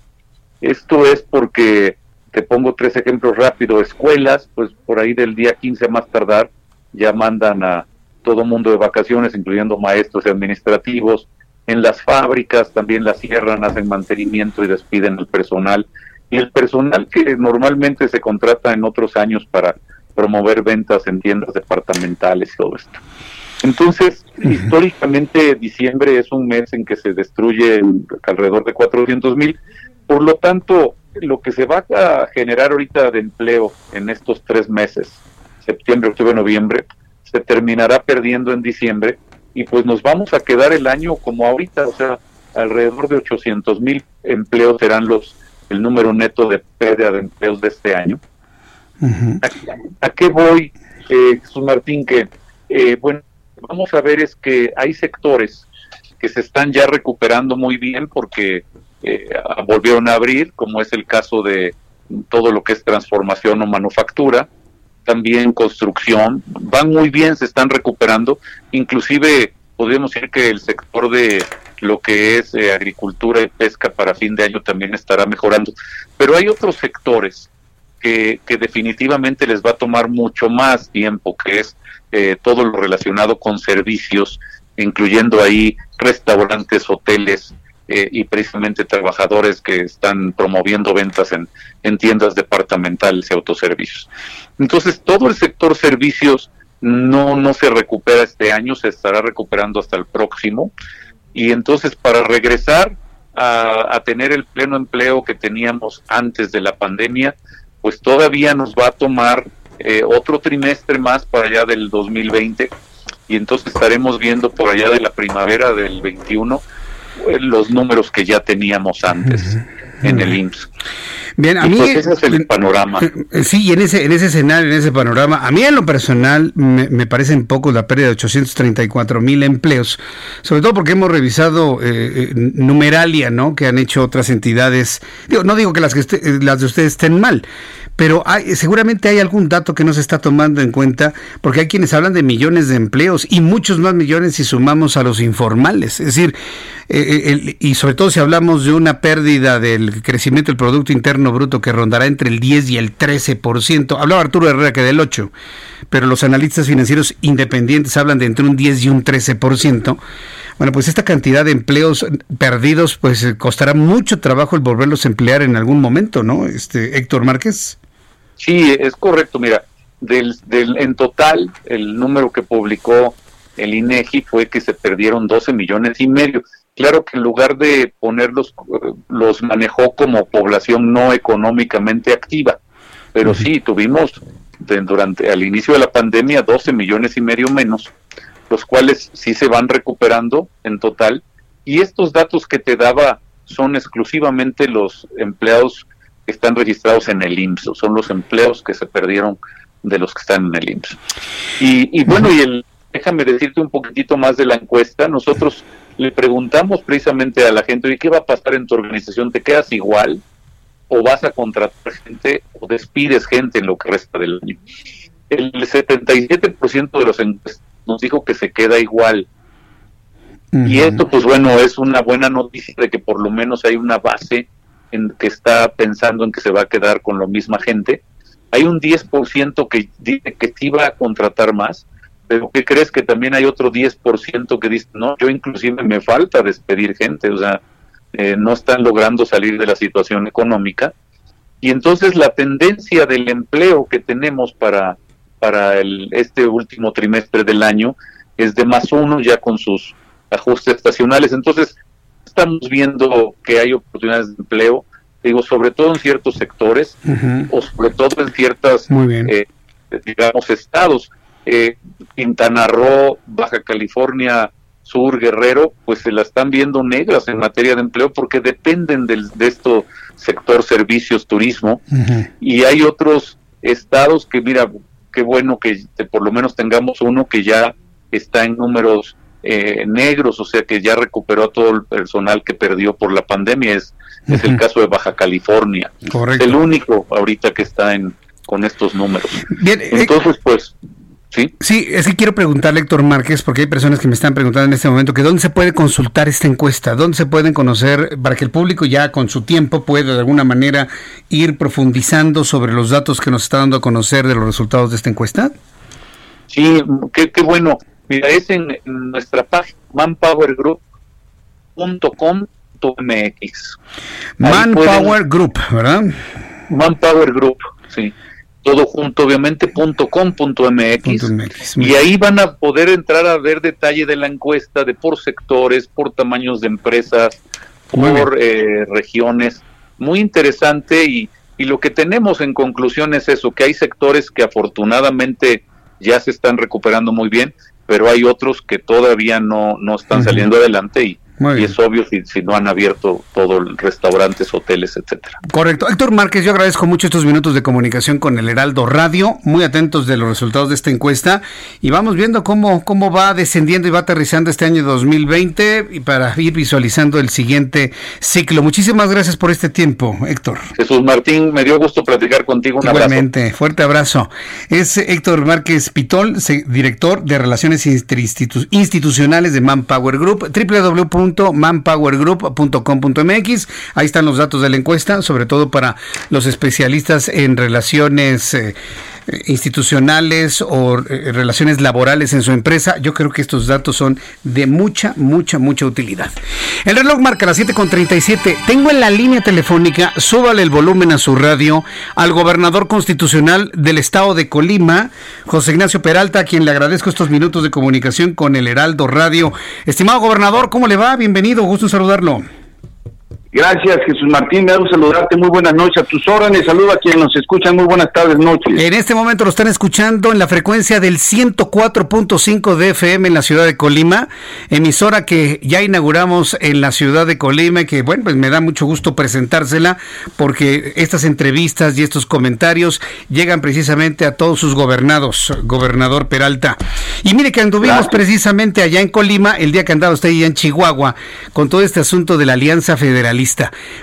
Esto es porque, te pongo tres ejemplos rápidos, escuelas, pues por ahí del día 15 a más tardar, ya mandan a todo mundo de vacaciones, incluyendo maestros y administrativos. En las fábricas también las cierran, hacen mantenimiento y despiden al personal. Y el personal que normalmente se contrata en otros años para promover ventas en tiendas departamentales y todo esto. Entonces, históricamente diciembre es un mes en que se destruye alrededor de 400 mil. Por lo tanto, lo que se va a generar ahorita de empleo en estos tres meses, septiembre, octubre, noviembre, se terminará perdiendo en diciembre y pues nos vamos a quedar el año como ahorita, o sea, alrededor de 800 mil empleos serán los el número neto de pérdida de empleos de este año. ¿A, a qué voy, eh, Jesús Martín? Que, eh, bueno, vamos a ver es que hay sectores que se están ya recuperando muy bien porque eh, volvieron a abrir, como es el caso de todo lo que es transformación o manufactura, también construcción, van muy bien, se están recuperando, inclusive podríamos decir que el sector de lo que es eh, agricultura y pesca para fin de año también estará mejorando, pero hay otros sectores que, que definitivamente les va a tomar mucho más tiempo, que es eh, todo lo relacionado con servicios, incluyendo ahí restaurantes, hoteles eh, y precisamente trabajadores que están promoviendo ventas en, en tiendas departamentales y autoservicios. Entonces, todo el sector servicios no, no se recupera este año, se estará recuperando hasta el próximo. Y entonces, para regresar a, a tener el pleno empleo que teníamos antes de la pandemia, pues todavía nos va a tomar eh, otro trimestre más para allá del 2020 y entonces estaremos viendo por allá de la primavera del 21 eh, los números que ya teníamos antes en el IMSS. Bien, a Y mí pues ese es el panorama. Eh, Sí, y en ese, en ese escenario, en ese panorama, a mí en lo personal me, me parecen pocos la pérdida de 834 mil empleos, sobre todo porque hemos revisado eh, eh, numeralia, ¿no? Que han hecho otras entidades. Digo, no digo que las, que eh, las de ustedes estén mal, pero hay, seguramente hay algún dato que no se está tomando en cuenta, porque hay quienes hablan de millones de empleos y muchos más millones si sumamos a los informales. Es decir, eh, y sobre todo si hablamos de una pérdida del crecimiento del Producto Interno Bruto que rondará entre el 10 y el 13%. Hablaba Arturo Herrera que del 8%, pero los analistas financieros independientes hablan de entre un 10 y un 13%. Bueno, pues esta cantidad de empleos perdidos, pues eh, costará mucho trabajo el volverlos a emplear en algún momento, ¿no? Este Héctor Márquez. Sí, es correcto. Mira, del, del, en total, el número que publicó el INEGI fue que se perdieron 12 millones y medio. Claro que en lugar de ponerlos, los manejó como población no económicamente activa, pero sí tuvimos durante al inicio de la pandemia 12 millones y medio menos los cuales sí se van recuperando en total. Y estos datos que te daba son exclusivamente los empleados que están registrados en el IMSS, son los empleos que se perdieron de los que están en el IMSS. Y, bueno, y el, déjame decirte un poquitito más de la encuesta. Nosotros le preguntamos precisamente a la gente, ¿y qué va a pasar en tu organización? ¿Te quedas igual? ¿O vas a contratar gente o despides gente en lo que resta del año? El 77% de los encuestados nos dijo que se queda igual. Y esto, pues bueno, es una buena noticia de que por lo menos hay una base en que está pensando en que se va a quedar con la misma gente. Hay un 10% que dice que sí va a contratar más, pero ¿qué crees que también hay otro 10% que dice, no, yo inclusive me falta despedir gente, o sea, eh, no están logrando salir de la situación económica. Y entonces la tendencia del empleo que tenemos para para el, este último trimestre del año es de más uno ya con sus ajustes estacionales. Entonces, estamos viendo que hay oportunidades de empleo, digo, sobre todo en ciertos sectores o sobre todo en ciertas, eh, digamos, estados. Eh, Quintana Roo, Baja California, Sur, Guerrero, pues se la están viendo negras en materia de empleo porque dependen del, de esto sector servicios, turismo, y hay otros estados que, mira, qué bueno que por lo menos tengamos uno que ya está en números eh, negros, o sea que ya recuperó todo el personal que perdió por la pandemia. Es, es el caso de Baja California. Correcto. el único ahorita que está en con estos números. Bien, eh, entonces pues Sí. Sí, es que quiero preguntarle, Héctor Márquez, porque hay personas que me están preguntando en este momento que dónde se puede consultar esta encuesta, dónde se pueden conocer para que el público ya con su tiempo pueda de alguna manera ir profundizando sobre los datos que nos está dando a conocer de los resultados de esta encuesta. Sí, qué, bueno. Mira, es en, nuestra página manpowergroup.com.mx. Manpower Group, ¿verdad? Manpower Group, sí. Todo junto obviamente punto com punto mx, y ahí van a poder entrar a ver detalle de la encuesta de por sectores, por tamaños de empresas, por eh, regiones, muy interesante y, y lo que tenemos en conclusión es eso, que hay sectores que afortunadamente ya se están recuperando muy bien, pero hay otros que todavía no, no están saliendo adelante y, y es obvio si, si, no han abierto todos restaurantes, hoteles, etcétera. Correcto. Héctor Márquez, yo agradezco mucho estos minutos de comunicación con el Heraldo Radio, muy atentos de los resultados de esta encuesta y vamos viendo cómo, cómo va descendiendo y va aterrizando este año 2020 y para ir visualizando el siguiente ciclo. Muchísimas gracias por este tiempo, Héctor. Jesús Martín, me dio gusto platicar contigo. Un Igualmente, fuerte abrazo. Es Héctor Márquez Pitol, director de Relaciones Institucionales de Manpower Group, www manpowergroup.com.mx. Ahí están los datos de la encuesta, sobre todo para los especialistas en relaciones eh, institucionales o eh, relaciones laborales en su empresa. Yo creo que estos datos son de mucha, mucha, mucha utilidad. El reloj marca las 7.37. Tengo en la línea telefónica, súbale el volumen a su radio, al gobernador constitucional del estado de Colima, José Ignacio Peralta, a quien le agradezco estos minutos de comunicación con el Heraldo Radio. Estimado gobernador, ¿cómo le va? Bienvenido, gusto en saludarlo. Gracias, Jesús Martín. Me hago saludarte. Muy buenas noches. A tus órdenes. Saludo a quienes nos escuchan. Muy buenas tardes, noches. En este momento lo están escuchando en la frecuencia del 104.5 de FM en la ciudad de Colima, emisora que ya inauguramos en la ciudad de Colima y que, bueno, pues me da mucho gusto presentársela porque estas entrevistas y estos comentarios llegan precisamente a todos sus gobernados, gobernador Peralta. Y mire que anduvimos precisamente allá en Colima el día que andaba usted allá en Chihuahua con todo este asunto de la Alianza Federalista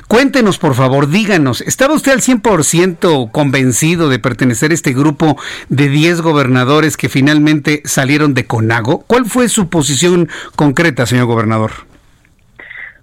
Cuéntenos, por favor, díganos, ¿estaba usted al 100% convencido de pertenecer a este grupo de 10 gobernadores que finalmente salieron de Conago? ¿Cuál fue su posición concreta, señor gobernador?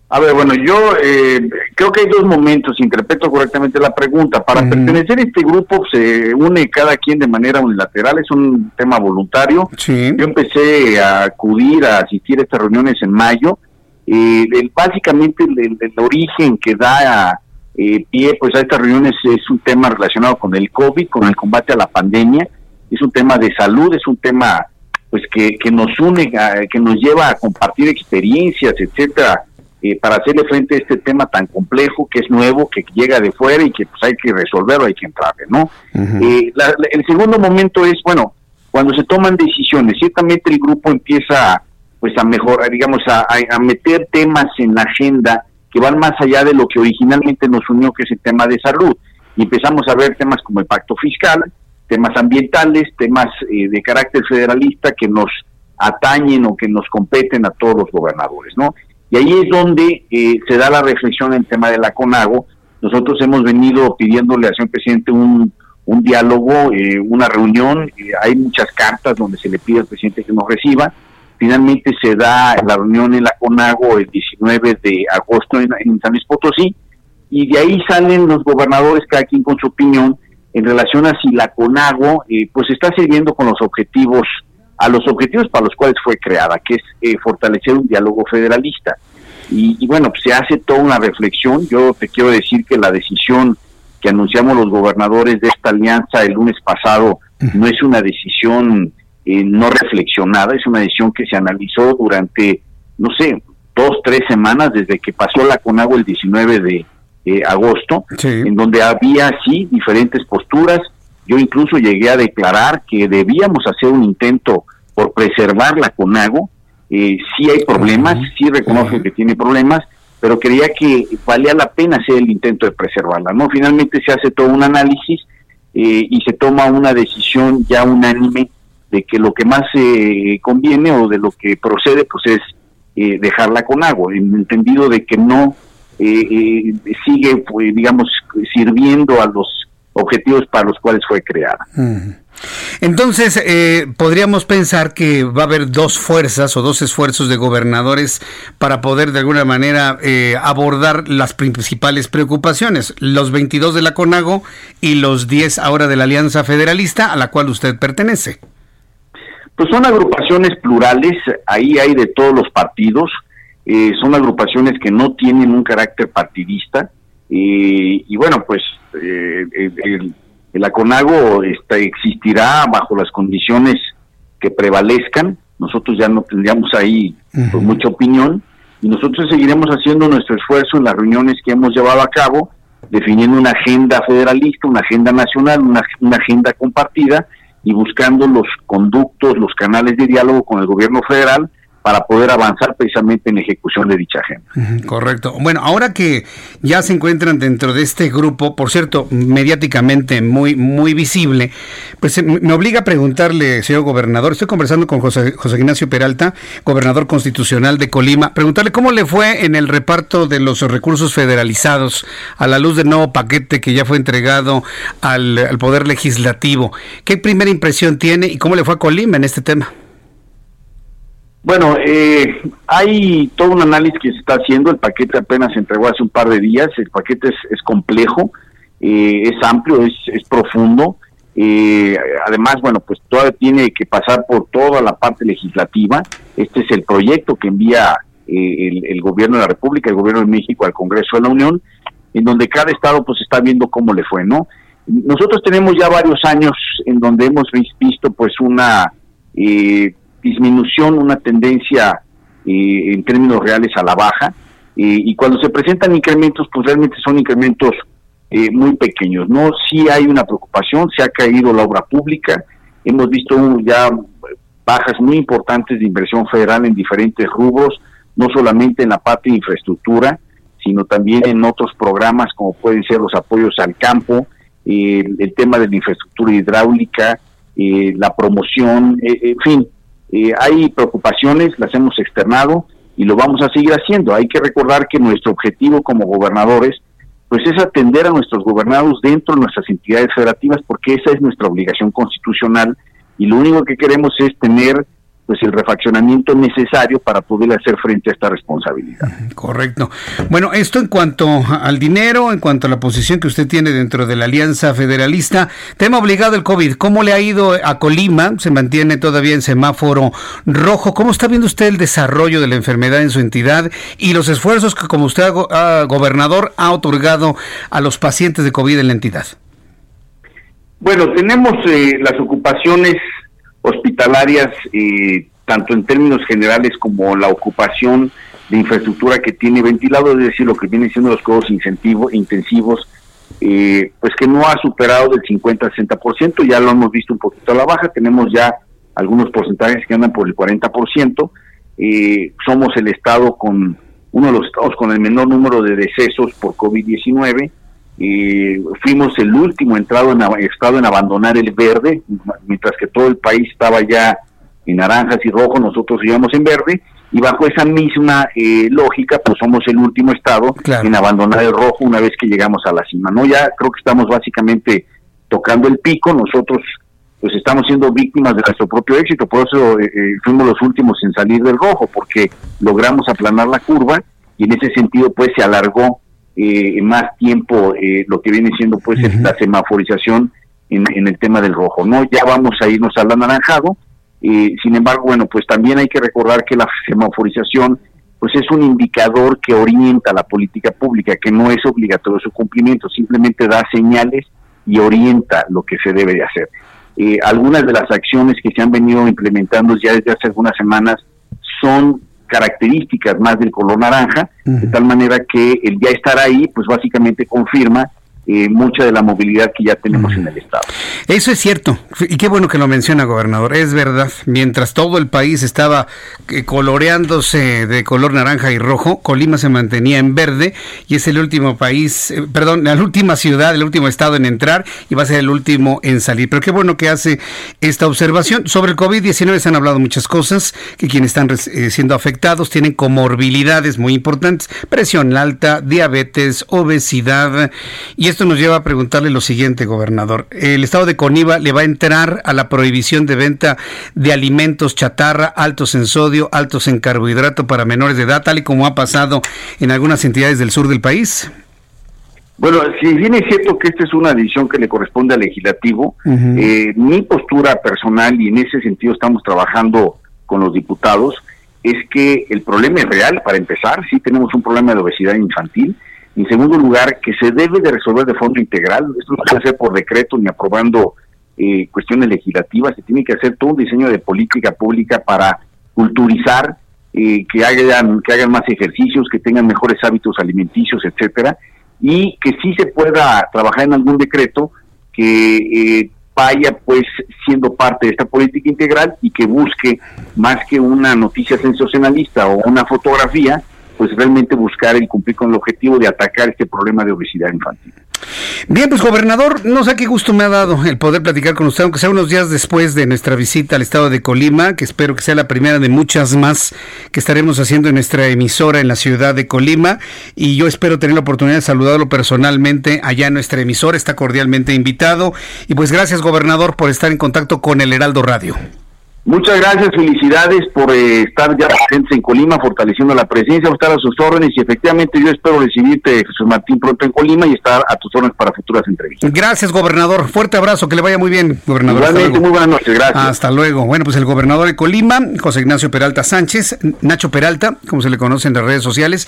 A ver, bueno, yo eh, creo que hay dos momentos, interpreto correctamente la pregunta. Para pertenecer a este grupo se une cada quien de manera unilateral, es un tema voluntario. Yo empecé a acudir, a asistir a estas reuniones en mayo. Eh, básicamente el, origen que da eh, pie pues a estas reuniones es un tema relacionado con el COVID, con el combate a la pandemia, es un tema de salud, es un tema pues que, que nos une, que nos lleva a compartir experiencias, etcétera eh, para hacerle frente a este tema tan complejo que es nuevo, que llega de fuera y que pues hay que resolverlo, hay que entrarle, ¿no? Eh, el segundo momento es, bueno, cuando se toman decisiones, ciertamente el grupo empieza pues a mejorar, digamos, a, a, meter temas en la agenda que van más allá de lo que originalmente nos unió, que es el tema de salud. Y empezamos a ver temas como el pacto fiscal, temas ambientales, temas eh, de carácter federalista que nos atañen o que nos competen a todos los gobernadores, ¿no? Y ahí es donde eh, se da la reflexión en el tema de la CONAGO. Nosotros hemos venido pidiéndole al señor presidente un, un diálogo, eh, una reunión. Eh, hay muchas cartas donde se le pide al presidente que nos reciba. Finalmente se da la reunión en la CONAGO el 19 de agosto en, San Luis Potosí. Y de ahí salen los gobernadores, cada quien con su opinión, en relación a si la CONAGO pues está sirviendo con los objetivos a los objetivos para los cuales fue creada, que es eh, fortalecer un diálogo federalista. Y, bueno, pues se hace toda una reflexión. Yo te quiero decir que la decisión que anunciamos los gobernadores de esta alianza el lunes pasado no es una decisión eh, no reflexionada, es una decisión que se analizó durante, no sé, dos, tres semanas desde que pasó la CONAGO el 19 de agosto, en donde había, sí, diferentes posturas, yo incluso llegué a declarar que debíamos hacer un intento por preservar la CONAGO. Eh, sí hay problemas, sí reconozco que tiene problemas, pero creía que valía la pena hacer el intento de preservarla. No, finalmente se hace todo un análisis eh, y se toma una decisión ya unánime de que lo que más eh, conviene o de lo que procede pues es eh, dejarla con agua, en entendido de que no sigue, pues, digamos, sirviendo a los objetivos para los cuales fue creada. Entonces, eh, podríamos pensar que va a haber dos fuerzas o dos esfuerzos de gobernadores para poder de alguna manera eh, abordar las principales preocupaciones, los 22 de la CONAGO y los 10 ahora de la Alianza Federalista a la cual usted pertenece. Pues son agrupaciones plurales, ahí hay de todos los partidos, eh, son agrupaciones que no tienen un carácter partidista, y bueno, pues eh, el, el, ACONAGO está, existirá bajo las condiciones que prevalezcan. Nosotros ya no tendríamos ahí pues, mucha opinión y nosotros seguiremos haciendo nuestro esfuerzo en las reuniones que hemos llevado a cabo, definiendo una agenda federalista, una agenda nacional, una, una agenda compartida y buscando los conductos, los canales de diálogo con el gobierno federal para poder avanzar precisamente en ejecución de dicha agenda. correcto. Bueno, ahora que ya se encuentran dentro de este grupo, por cierto, mediáticamente muy, muy visible, pues me obliga a preguntarle, señor gobernador, estoy conversando con José, José Ignacio Peralta, gobernador constitucional de Colima, preguntarle cómo le fue en el reparto de los recursos federalizados a la luz del nuevo paquete que ya fue entregado al, al Poder Legislativo. ¿Qué primera impresión tiene y cómo le fue a Colima en este tema? Bueno, eh, hay todo un análisis que se está haciendo, el paquete apenas se entregó hace un par de días, el paquete es, complejo, eh, es amplio, es, profundo, eh, además, bueno, pues todavía tiene que pasar por toda la parte legislativa, este es el proyecto que envía el, el, gobierno de la República, el gobierno de México al Congreso de la Unión, en donde cada estado pues está viendo cómo le fue, ¿no? Nosotros tenemos ya varios años en donde hemos visto pues una... Eh, disminución, una tendencia eh, en términos reales a la baja, eh, y cuando se presentan incrementos, pues realmente son incrementos eh, muy pequeños, ¿no? Sí hay una preocupación, se ha caído la obra pública, hemos visto ya bajas muy importantes de inversión federal en diferentes rubros, no solamente en la parte de infraestructura, sino también en otros programas como pueden ser los apoyos al campo, el tema de la infraestructura hidráulica, la promoción, en fin, eh, hay preocupaciones, las hemos externado y lo vamos a seguir haciendo. Hay que recordar que nuestro objetivo como gobernadores pues es atender a nuestros gobernados dentro de nuestras entidades federativas porque esa es nuestra obligación constitucional y lo único que queremos es tener pues el refaccionamiento necesario para poder hacer frente a esta responsabilidad. Correcto. Bueno, esto en cuanto al dinero, en cuanto a la posición que usted tiene dentro de la Alianza Federalista, tema obligado el COVID, ¿cómo le ha ido a Colima? Se mantiene todavía en semáforo rojo. ¿Cómo está viendo usted el desarrollo de la enfermedad en su entidad y los esfuerzos que como usted, gobernador, ha otorgado a los pacientes de COVID en la entidad? Bueno, tenemos eh, las ocupaciones hospitalarias, eh, tanto en términos generales como la ocupación de infraestructura que tiene ventilado, es decir, lo que viene siendo los cuidados intensivos, eh, pues que no ha superado del 50-60%, ya lo hemos visto un poquito a la baja, tenemos ya algunos porcentajes que andan por el 40%, eh, somos el estado con uno de los estados con el menor número de decesos por COVID-19, y fuimos el último entrado en, estado en abandonar el verde, mientras que todo el país estaba ya en naranjas y rojo, nosotros íbamos en verde, y bajo esa misma eh, lógica, pues somos el último estado en abandonar el rojo una vez que llegamos a la cima. No, ya creo que estamos básicamente tocando el pico, nosotros pues estamos siendo víctimas de nuestro propio éxito, por eso eh, eh, fuimos los últimos en salir del rojo, porque logramos aplanar la curva y en ese sentido pues se alargó eh, más tiempo eh, lo que viene siendo pues la semaforización en, el tema del rojo. No, ya vamos a irnos al anaranjado. Eh, sin embargo, bueno, pues también hay que recordar que la semaforización pues es un indicador que orienta la política pública, que no es obligatorio su cumplimiento, simplemente da señales y orienta lo que se debe de hacer. Eh, algunas de las acciones que se han venido implementando ya desde hace algunas semanas son características más del color naranja, de tal manera que el ya estar ahí, pues básicamente confirma eh, mucha de la movilidad que ya tenemos en el Estado. Eso es cierto, y qué bueno que lo menciona, gobernador, es verdad, mientras todo el país estaba eh, coloreándose de color naranja y rojo, Colima se mantenía en verde y es el último país, eh, perdón, la última ciudad, el último estado en entrar y va a ser el último en salir. Pero qué bueno que hace esta observación. Sobre el COVID-19 se han hablado muchas cosas, que quienes están siendo afectados tienen comorbilidades muy importantes, presión alta, diabetes, obesidad, y esto nos lleva a preguntarle lo siguiente, gobernador. El estado de Coniva le va a entrar a la prohibición de venta de alimentos chatarra, altos en sodio, altos en carbohidrato para menores de edad, tal y como ha pasado en algunas entidades del sur del país. Bueno, si bien es cierto que esta es una decisión que le corresponde al legislativo, eh, mi postura personal, y en ese sentido estamos trabajando con los diputados, es que el problema es real, para empezar, sí tenemos un problema de obesidad infantil, en segundo lugar, que se debe de resolver de fondo integral. Esto no se puede hacer por decreto ni aprobando eh, cuestiones legislativas. Se tiene que hacer todo un diseño de política pública para culturizar, eh, que hagan que hagan más ejercicios, que tengan mejores hábitos alimenticios, etcétera, y que sí se pueda trabajar en algún decreto que eh, vaya pues siendo parte de esta política integral y que busque más que una noticia sensacionalista o una fotografía, pues realmente buscar y cumplir con el objetivo de atacar este problema de obesidad infantil. Bien, pues gobernador, no sé qué gusto me ha dado el poder platicar con usted, aunque sea unos días después de nuestra visita al estado de Colima, que espero que sea la primera de muchas más que estaremos haciendo en nuestra emisora en la ciudad de Colima. Y yo espero tener la oportunidad de saludarlo personalmente allá en nuestra emisora, está cordialmente invitado. Y pues gracias, gobernador, por estar en contacto con el Heraldo Radio. Muchas gracias, felicidades por eh, estar ya presentes en Colima, fortaleciendo la presencia, estar a sus órdenes y efectivamente yo espero recibirte, Jesús Martín, pronto en Colima y estar a tus órdenes para futuras entrevistas. Gracias, gobernador. Fuerte abrazo, que le vaya muy bien, gobernador. Igualmente, muy buenas noches, gracias. Hasta luego. Bueno, pues el gobernador de Colima, José Ignacio Peralta Sánchez, Nacho Peralta, como se le conoce en las redes sociales.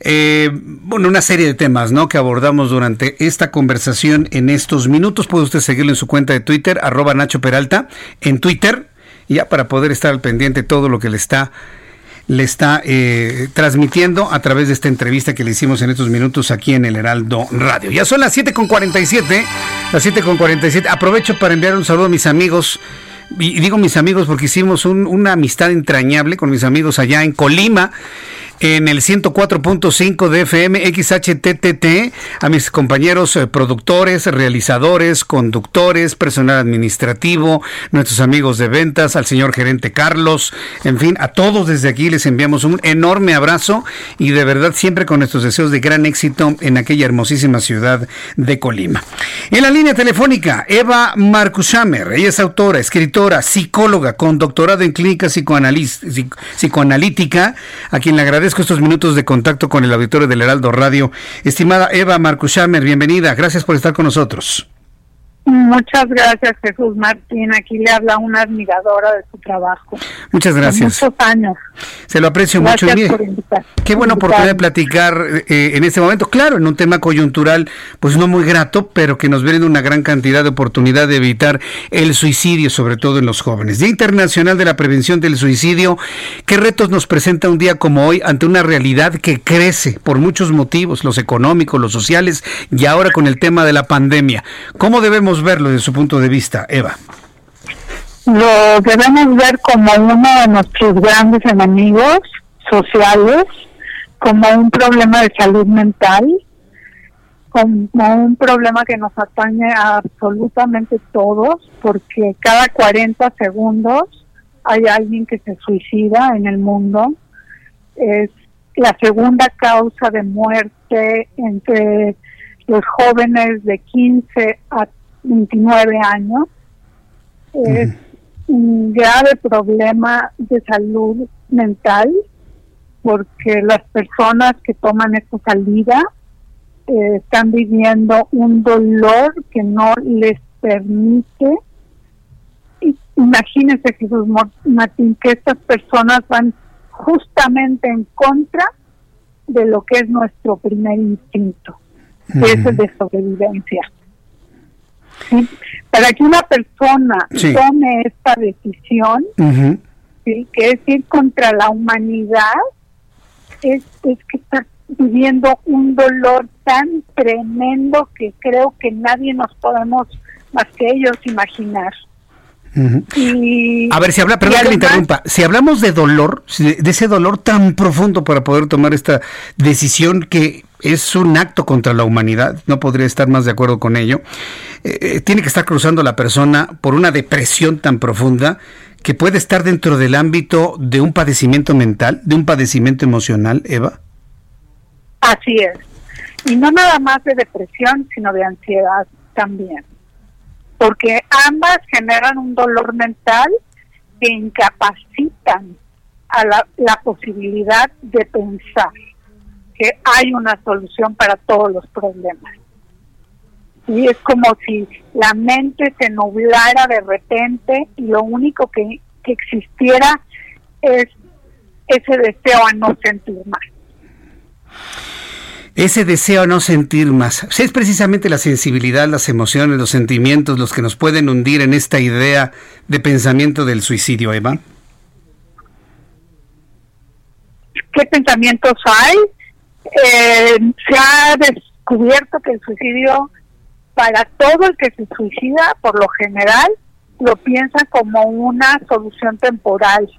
Eh, bueno, una serie de temas, ¿no? Que abordamos durante esta conversación en estos minutos. Puede usted seguirlo en su cuenta de Twitter, arroba Nacho Peralta, en Twitter ya para poder estar al pendiente todo lo que le está le está eh, transmitiendo a través de esta entrevista que le hicimos en estos minutos aquí en el Heraldo Radio. Ya son las 7.47, las 7.47. Aprovecho para enviar un saludo a mis amigos. Y digo mis amigos porque hicimos una amistad entrañable con mis amigos allá en Colima. En el 104.5 de FM XHTTT, a mis compañeros eh, productores, realizadores, conductores, personal administrativo, nuestros amigos de ventas, al señor gerente Carlos, en fin, a todos desde aquí les enviamos un enorme abrazo y de verdad siempre con nuestros deseos de gran éxito en aquella hermosísima ciudad de Colima. En la línea telefónica, Eva Marcushamer, ella es autora, escritora, psicóloga con doctorado en clínica psicoanalítica, a quien le agradezco estos minutos de contacto con el auditorio del Heraldo Radio. Estimada Eva Marcushamer, bienvenida, gracias por estar con nosotros. Muchas gracias, Jesús Martín. Aquí le habla una admiradora de su trabajo. Muchas gracias. muchos años. Se lo aprecio mucho. qué buena oportunidad de platicar eh, en este momento. Claro, en un tema coyuntural, pues no muy grato, pero que nos viene una gran cantidad de oportunidad de evitar el suicidio, sobre todo en los jóvenes. Día Internacional de la Prevención del Suicidio. ¿Qué retos nos presenta un día como hoy ante una realidad que crece por muchos motivos, los económicos, los sociales y ahora con el tema de la pandemia? ¿Cómo debemos verlo desde su punto de vista, Eva? Lo debemos ver como uno de nuestros grandes enemigos sociales, como un problema de salud mental, como un problema que nos atañe a absolutamente todos, porque cada 40 segundos hay alguien que se suicida en el mundo. Es la segunda causa de muerte entre los jóvenes de 15 a 29 años. Es un grave problema de salud mental porque las personas que toman esta salida eh, están viviendo un dolor que no les permite. Imagínense, Jesús Martín, que estas personas van justamente en contra de lo que es nuestro primer instinto, que es el de sobrevivencia. Para que una persona tome esta decisión, que es ir contra la humanidad, es, es que está viviendo un dolor tan tremendo que creo que nadie nos podemos más que ellos imaginar. A ver, si habla, perdón que interrumpa, si hablamos de dolor, de ese dolor tan profundo para poder tomar esta decisión que es un acto contra la humanidad, no podría estar más de acuerdo con ello. Eh, eh, tiene que estar cruzando la persona por una depresión tan profunda que puede estar dentro del ámbito de un padecimiento mental, de un padecimiento emocional, Eva. Así es. Y no nada más de depresión, sino de ansiedad también. Porque ambas generan un dolor mental que incapacitan a la, posibilidad de pensar que hay una solución para todos los problemas. Y es como si la mente se nublara de repente y lo único que, existiera es ese deseo a no sentir más. Ese deseo a no sentir más. Es precisamente la sensibilidad, las emociones, los sentimientos los que nos pueden hundir en esta idea de pensamiento del suicidio, Eva. ¿Qué pensamientos hay? Eh, se ha descubierto que el suicidio, para todo el que se suicida, por lo general, lo piensa como una solución temporal.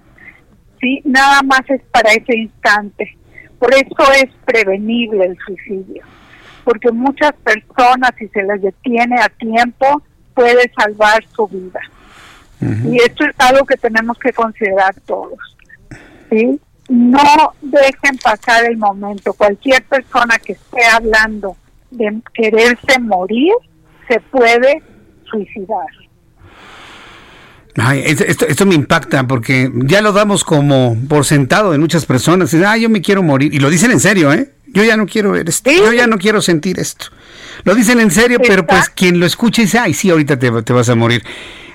¿sí? Nada más es para ese instante. Por eso es prevenible el suicidio. Porque muchas personas, si se les detiene a tiempo, puede salvar su vida. Y esto es algo que tenemos que considerar todos. ¿sí? no dejen pasar el momento. Cualquier persona que esté hablando de quererse morir se puede suicidar. Ay, esto, esto, me impacta porque ya lo damos como por sentado en muchas personas. Ah, yo me quiero morir. Y lo dicen en serio, ¿eh? Yo ya no quiero ver esto. Yo ya no quiero sentir esto. Lo dicen en serio, pero pues quien lo escucha dice, ay, sí, ahorita te, te vas a morir.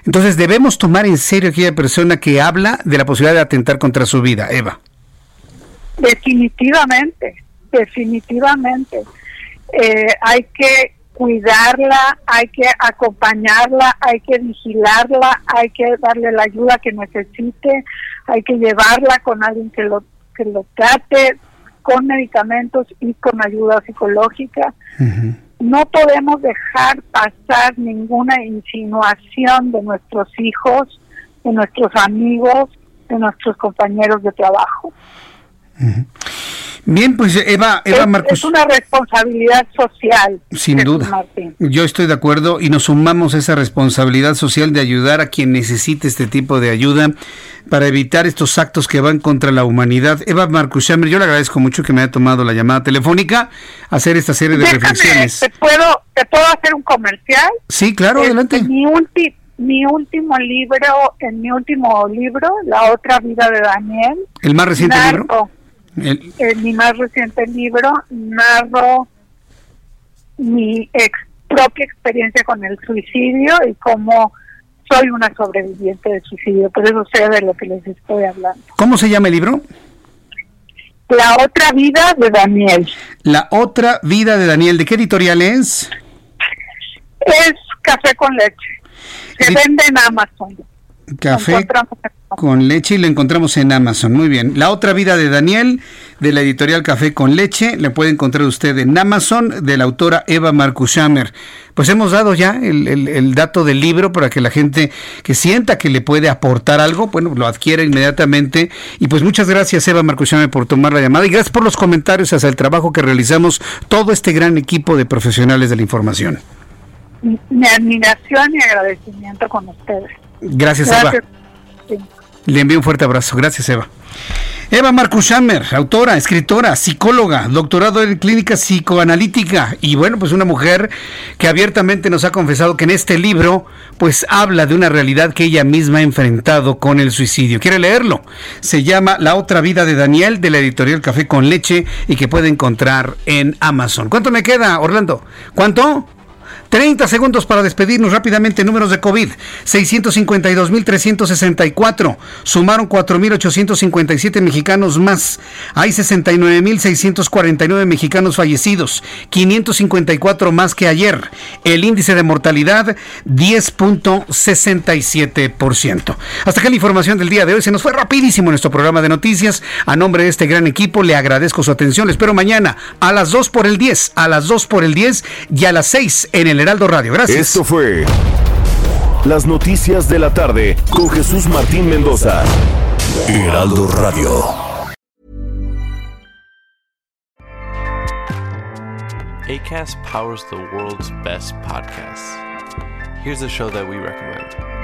Entonces debemos tomar en serio a aquella persona que habla de la posibilidad de atentar contra su vida, Eva. Definitivamente, definitivamente. Eh, hay que cuidarla, hay que acompañarla, hay que vigilarla, hay que darle la ayuda que necesite, hay que llevarla con alguien que lo que lo trate con medicamentos y con ayuda psicológica. No podemos dejar pasar ninguna insinuación de nuestros hijos, de nuestros amigos, de nuestros compañeros de trabajo. Bien, pues Eva, Eva es, Marcus. es una responsabilidad social. Sin duda. Martín. Yo estoy de acuerdo y nos sumamos a esa responsabilidad social de ayudar a quien necesite este tipo de ayuda para evitar estos actos que van contra la humanidad. Eva Marcus Chamber, yo le agradezco mucho que me haya tomado la llamada telefónica a hacer esta serie de Déjame, reflexiones. ¿te puedo, ¿te puedo hacer un comercial? Sí, claro, Este, adelante. Mi, ulti- mi último libro, en mi último libro, La otra vida de Daniel, El más reciente libro. El- en mi más reciente libro, narro mi ex propia experiencia con el suicidio y cómo soy una sobreviviente de suicidio. Por eso sé de lo que les estoy hablando. ¿Cómo se llama el libro? La otra vida de Daniel. La otra vida de Daniel. ¿De qué editorial es? Es café con leche. Se vende en Amazon. Café encontramos en- con leche y lo encontramos en Amazon. Muy bien. La otra vida de Daniel, de la editorial Café con leche, le puede encontrar usted en Amazon, de la autora Eva Marcushammer. Pues hemos dado ya el, el- el dato del libro para que la gente que sienta que le puede aportar algo, bueno, lo adquiera inmediatamente. Y pues muchas gracias Eva Marcushammer por tomar la llamada y gracias por los comentarios hacia el trabajo que realizamos todo este gran equipo de profesionales de la información. mi, mi admiración y agradecimiento con ustedes. Gracias, Eva. Sí. Le envío un fuerte abrazo. Gracias, Eva. Eva Marcus Hammer, autora, escritora, psicóloga, doctorado en clínica psicoanalítica y bueno, pues una mujer que abiertamente nos ha confesado que en este libro pues habla de una realidad que ella misma ha enfrentado con el suicidio. ¿Quiere leerlo? Se llama La otra vida de Daniel de la editorial Café con leche y que puede encontrar en Amazon. ¿Cuánto me queda, Orlando? ¿Cuánto? 30 segundos para despedirnos rápidamente. Números de COVID: 652.364. Sumaron 4.857 mexicanos más. Hay 69.649 mexicanos fallecidos. 554 más que ayer. El índice de mortalidad: 10.67%. Hasta acá la información del día de hoy. Se nos fue rapidísimo nuestro programa de noticias. A nombre de este gran equipo, le agradezco su atención. Le espero mañana a las 2 por el 10, a las 2 por el 10 y a las 6 en el Heraldo Radio. Gracias. Esto fue Las Noticias de la Tarde con Jesús Martín Mendoza. Heraldo Radio. ACAST powers the world's best podcasts. Here's a show that we recommend.